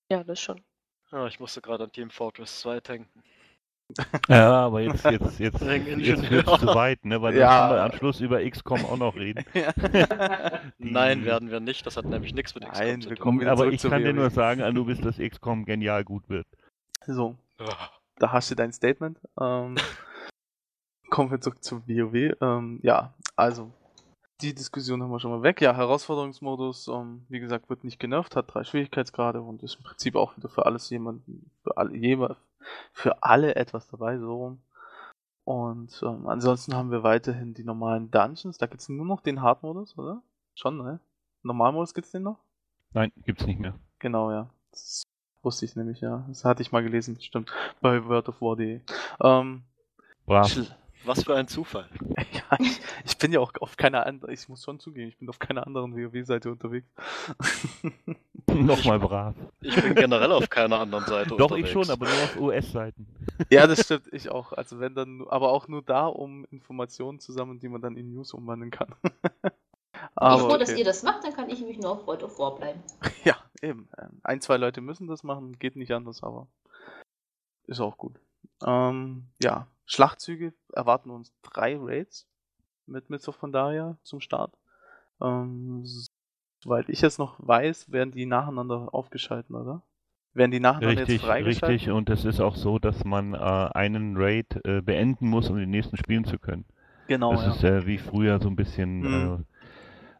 Ja, das schon. Ja, ich musste gerade an Team Fortress 2 denken. Ja, aber jetzt, jetzt, jetzt, jetzt wird es zu weit, ne? Weil Ja. dann können wir am Schluss über XCOM auch noch reden. Nein, werden wir nicht. Das hat nämlich nichts mit Nein, XCOM zu wir tun. Aber ich zu kann dir nur sagen, Anubis, dass XCOM genial gut wird. So, da hast du dein Statement. Ähm, kommen wir zurück zu WoW. Ähm, ja, also die Diskussion haben wir schon mal weg. Ja, Herausforderungsmodus, ähm, wie gesagt, wird nicht genervt, hat drei Schwierigkeitsgrade und ist im Prinzip auch wieder für alles jemanden, für alle, jemand, für alle etwas dabei, so rum. Und ähm, ansonsten haben wir weiterhin die normalen Dungeons. Da gibt es nur noch den Hard-Modus, oder? Schon, ne? Normalmodus gibt's den noch? Nein, gibt's nicht mehr. Genau, ja. Das wusste ich nämlich, ja. Das hatte ich mal gelesen, stimmt. Bei wordofwar.de. Ähm, Brav. Was für ein Zufall. ja, ich, ich bin ja auch auf keiner anderen, ich muss schon zugeben, ich bin auf keiner anderen WoW-Seite unterwegs. Nochmal brav. Ich bin generell auf keiner anderen Seite Doch, unterwegs. ich schon, aber nur auf US-Seiten. ja, das stimmt, ich auch. Also wenn dann, aber auch nur da, um Informationen zu sammeln, die man dann in News umwandeln kann. ich aber bin froh, dass okay. ihr das macht, dann kann ich mich nur auf World of War bleiben. Ja, eben. Ähm, Ein, zwei Leute müssen das machen, geht nicht anders, aber ist auch gut. Ähm, ja, Schlachtzüge erwarten uns drei Raids mit Myths of Pandaria zum Start. Ähm, soweit ich es noch weiß, werden die nacheinander aufgeschalten, oder? Werden die nacheinander Richtig, jetzt freigeschalten? richtig. Und es ist auch so, dass man äh, einen Raid äh, beenden muss, um den nächsten spielen zu können. Genau, das ja. ist äh, wie früher so ein bisschen, Mhm. äh,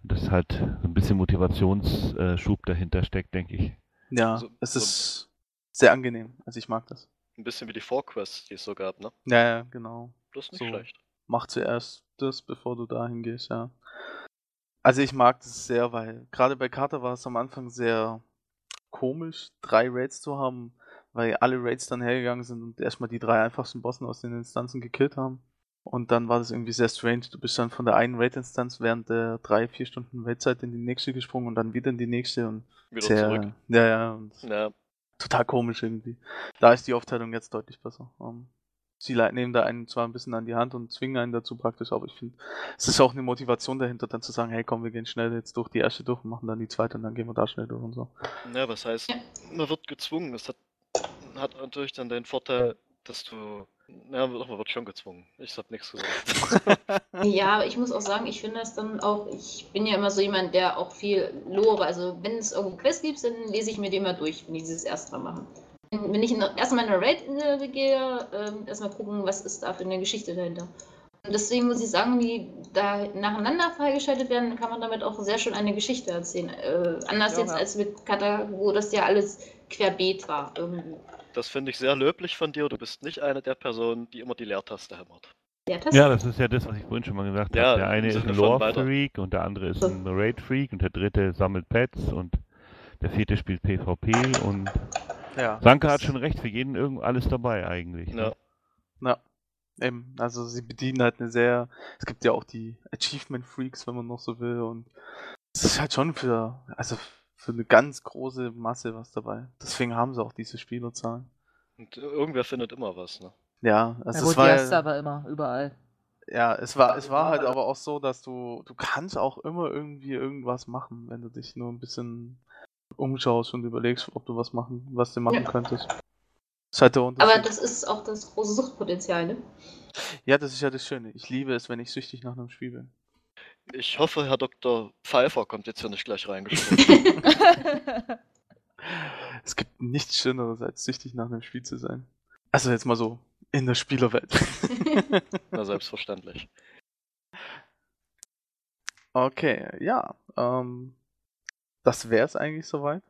das halt ein bisschen Motivationsschub dahinter steckt, denke ich. ja, so- es so- ist sehr angenehm. Also ich mag das. Ein bisschen wie die Vorquests, die es so gab, ne? Ja, ja, genau. Ist nicht So. schlecht. mach zuerst das, bevor du dahin gehst, ja. Also ich mag das sehr, weil gerade bei Carter war es am Anfang sehr komisch, drei Raids zu haben, weil alle Raids dann hergegangen sind und erstmal die drei einfachsten Bossen aus den Instanzen gekillt haben. Und dann war das irgendwie sehr strange. Du bist dann von der einen Raid-Instanz während der drei, vier Stunden Raidzeit in die nächste gesprungen und dann wieder in die nächste und Wieder sehr, zurück. Ja, ja, und Ja, total komisch irgendwie. Da ist die Aufteilung jetzt deutlich besser. Ähm, sie nehmen da einen zwar ein bisschen an die Hand und zwingen einen dazu praktisch, aber ich finde, es ist auch eine Motivation dahinter, dann zu sagen, hey komm, wir gehen schnell jetzt durch die erste durch und machen dann die zweite und dann gehen wir da schnell durch und so. ja, was heißt, man wird gezwungen. Es hat, hat natürlich dann den Vorteil, dass du Ja, wird schon gezwungen. Ich hab nichts gesagt. Ja, ich muss auch sagen, ich finde das dann auch, ich bin ja immer so jemand, der auch viel lore. Also wenn es irgendwo Quests gibt, dann lese ich mir die immer durch, wenn ich dieses erstmal mache. Wenn wenn ich in, erstmal in eine Raid äh, gehe, ähm, erstmal gucken, was ist da für eine Geschichte dahinter. Und deswegen muss ich sagen, die da nacheinander freigeschaltet werden, dann kann man damit auch sehr schön eine Geschichte erzählen. Äh, anders Ja, jetzt ja. als mit Kata, wo das ja alles querbeet war irgendwie. Das finde ich sehr löblich von dir. Du bist nicht eine der Personen, die immer die Leertaste hämmert. Ja, das Ja, das ist ja das, was ich vorhin schon mal gesagt Ja, habe. Der eine ist ein. Lore-Freak und der andere ist ein Raid-Freak und der dritte sammelt Pets und der vierte spielt PvP und Ja. Sanka hat schon recht, für jeden irgend alles dabei eigentlich. Ja. Ne? Ja. Eben, also sie bedienen halt eine sehr. Es gibt ja auch die Achievement Freaks, wenn man noch so will. Und es ist halt schon für, also für eine ganz große Masse was dabei. Deswegen haben sie auch diese Spielerzahlen. Und irgendwer findet immer was, ne? Ja, Ja, also gut, es war ja, aber immer, überall. ja, es war, es war halt aber auch so, dass du, du kannst auch immer irgendwie irgendwas machen, wenn du dich nur ein bisschen umschaust und überlegst, ob du was machen, was du machen Ja. könntest. Das ist halt. Aber das ist auch das große Suchtpotenzial, ne? ja, das ist ja das Schöne. Ich liebe es, wenn ich süchtig nach einem Spiel bin. Ich hoffe, Herr Dr. Pfeiffer kommt jetzt hier nicht gleich reingesprungen. Es gibt nichts Schöneres, als süchtig nach einem Spiel zu sein. Also jetzt mal so in der Spielerwelt. Na, selbstverständlich. okay, ja. Ähm, das wäre es eigentlich soweit.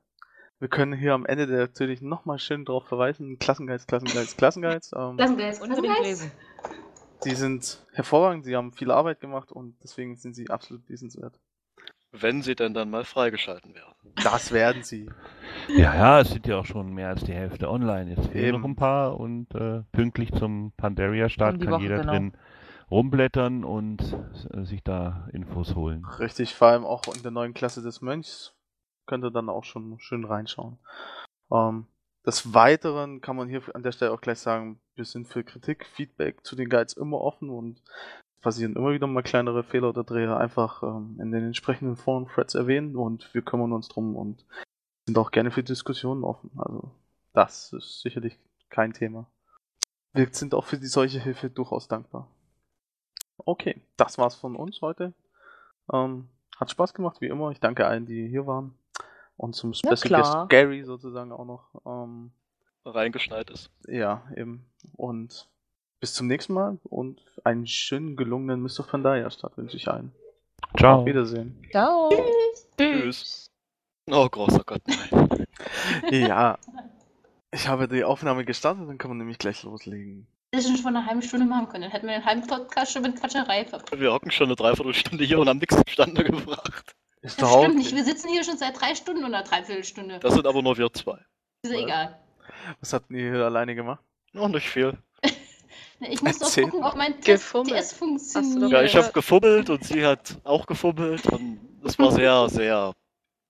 Wir können hier am Ende natürlich nochmal schön drauf verweisen. Klassengeist, Klassengeist, Klassengeist. Ähm, jetzt Unbedingt unbedingt lesen. Die sind hervorragend, sie haben viel Arbeit gemacht und deswegen sind sie absolut lesenswert. Wenn sie denn dann mal freigeschalten werden. Das werden sie. Ja, ja, es sind ja auch schon mehr als die Hälfte online. Jetzt fehlen Eben. noch ein paar und äh, pünktlich zum Pandaria-Start die kann Woche, jeder genau. drin rumblättern und äh, sich da Infos holen. Richtig, vor allem auch in der neuen Klasse des Mönchs könnt ihr dann auch schon schön reinschauen. Ähm, des Weiteren kann man hier an der Stelle auch gleich sagen, wir sind für Kritik, Feedback zu den Guides immer offen und passieren immer wieder mal kleinere Fehler oder Dreher einfach ähm, in den entsprechenden Foren-Threads erwähnen und wir kümmern uns drum und sind auch gerne für Diskussionen offen. Also das ist sicherlich kein Thema. Wir sind auch für die solche Hilfe durchaus dankbar. Okay, das war's von uns heute. Ähm, hat Spaß gemacht, wie immer. Ich danke allen, die hier waren. Und zum Special Guest. Gary sozusagen auch noch. Ähm, Reingeschneit ist. ja, eben. Und bis zum nächsten Mal und einen schönen, gelungenen Mr. Pandaria Start wünsche ich allen. Ciao. Auf Wiedersehen. Ciao. Tschüss. Oh, großer Gott, nein. ja. Ich habe die Aufnahme gestartet, dann kann man nämlich gleich loslegen. Das schon vor einer halben Stunde machen können. Dann hätten wir den halben Podcast schon mit Quatscherei verbracht. Wir hocken schon eine Dreiviertelstunde hier und haben nichts zustande gebracht. Ist Das stimmt nicht. Wir sitzen hier schon seit drei Stunden oder Dreiviertelstunde. Das sind aber nur wir zwei. ist ja egal. Was habt ihr hier alleine gemacht? Noch nicht viel. Ich muss doch Erzähl gucken, ob mein Test. TS funktioniert. Ja, ich habe gefummelt und sie hat auch gefummelt und es war sehr, sehr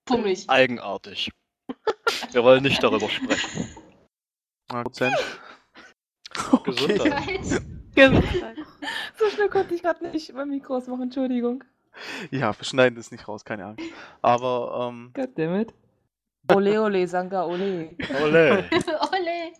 Pummelig. eigenartig. Wir wollen nicht darüber sprechen. Prozent. Gesundheit. Gesundheit. So schnell konnte ich gerade nicht mein Mikro ausmachen, Entschuldigung. Ja, wir schneiden das nicht raus, keine Angst. Aber, ähm, Goddammit. Ole, ole, Sanka, ole. Ole. Ole.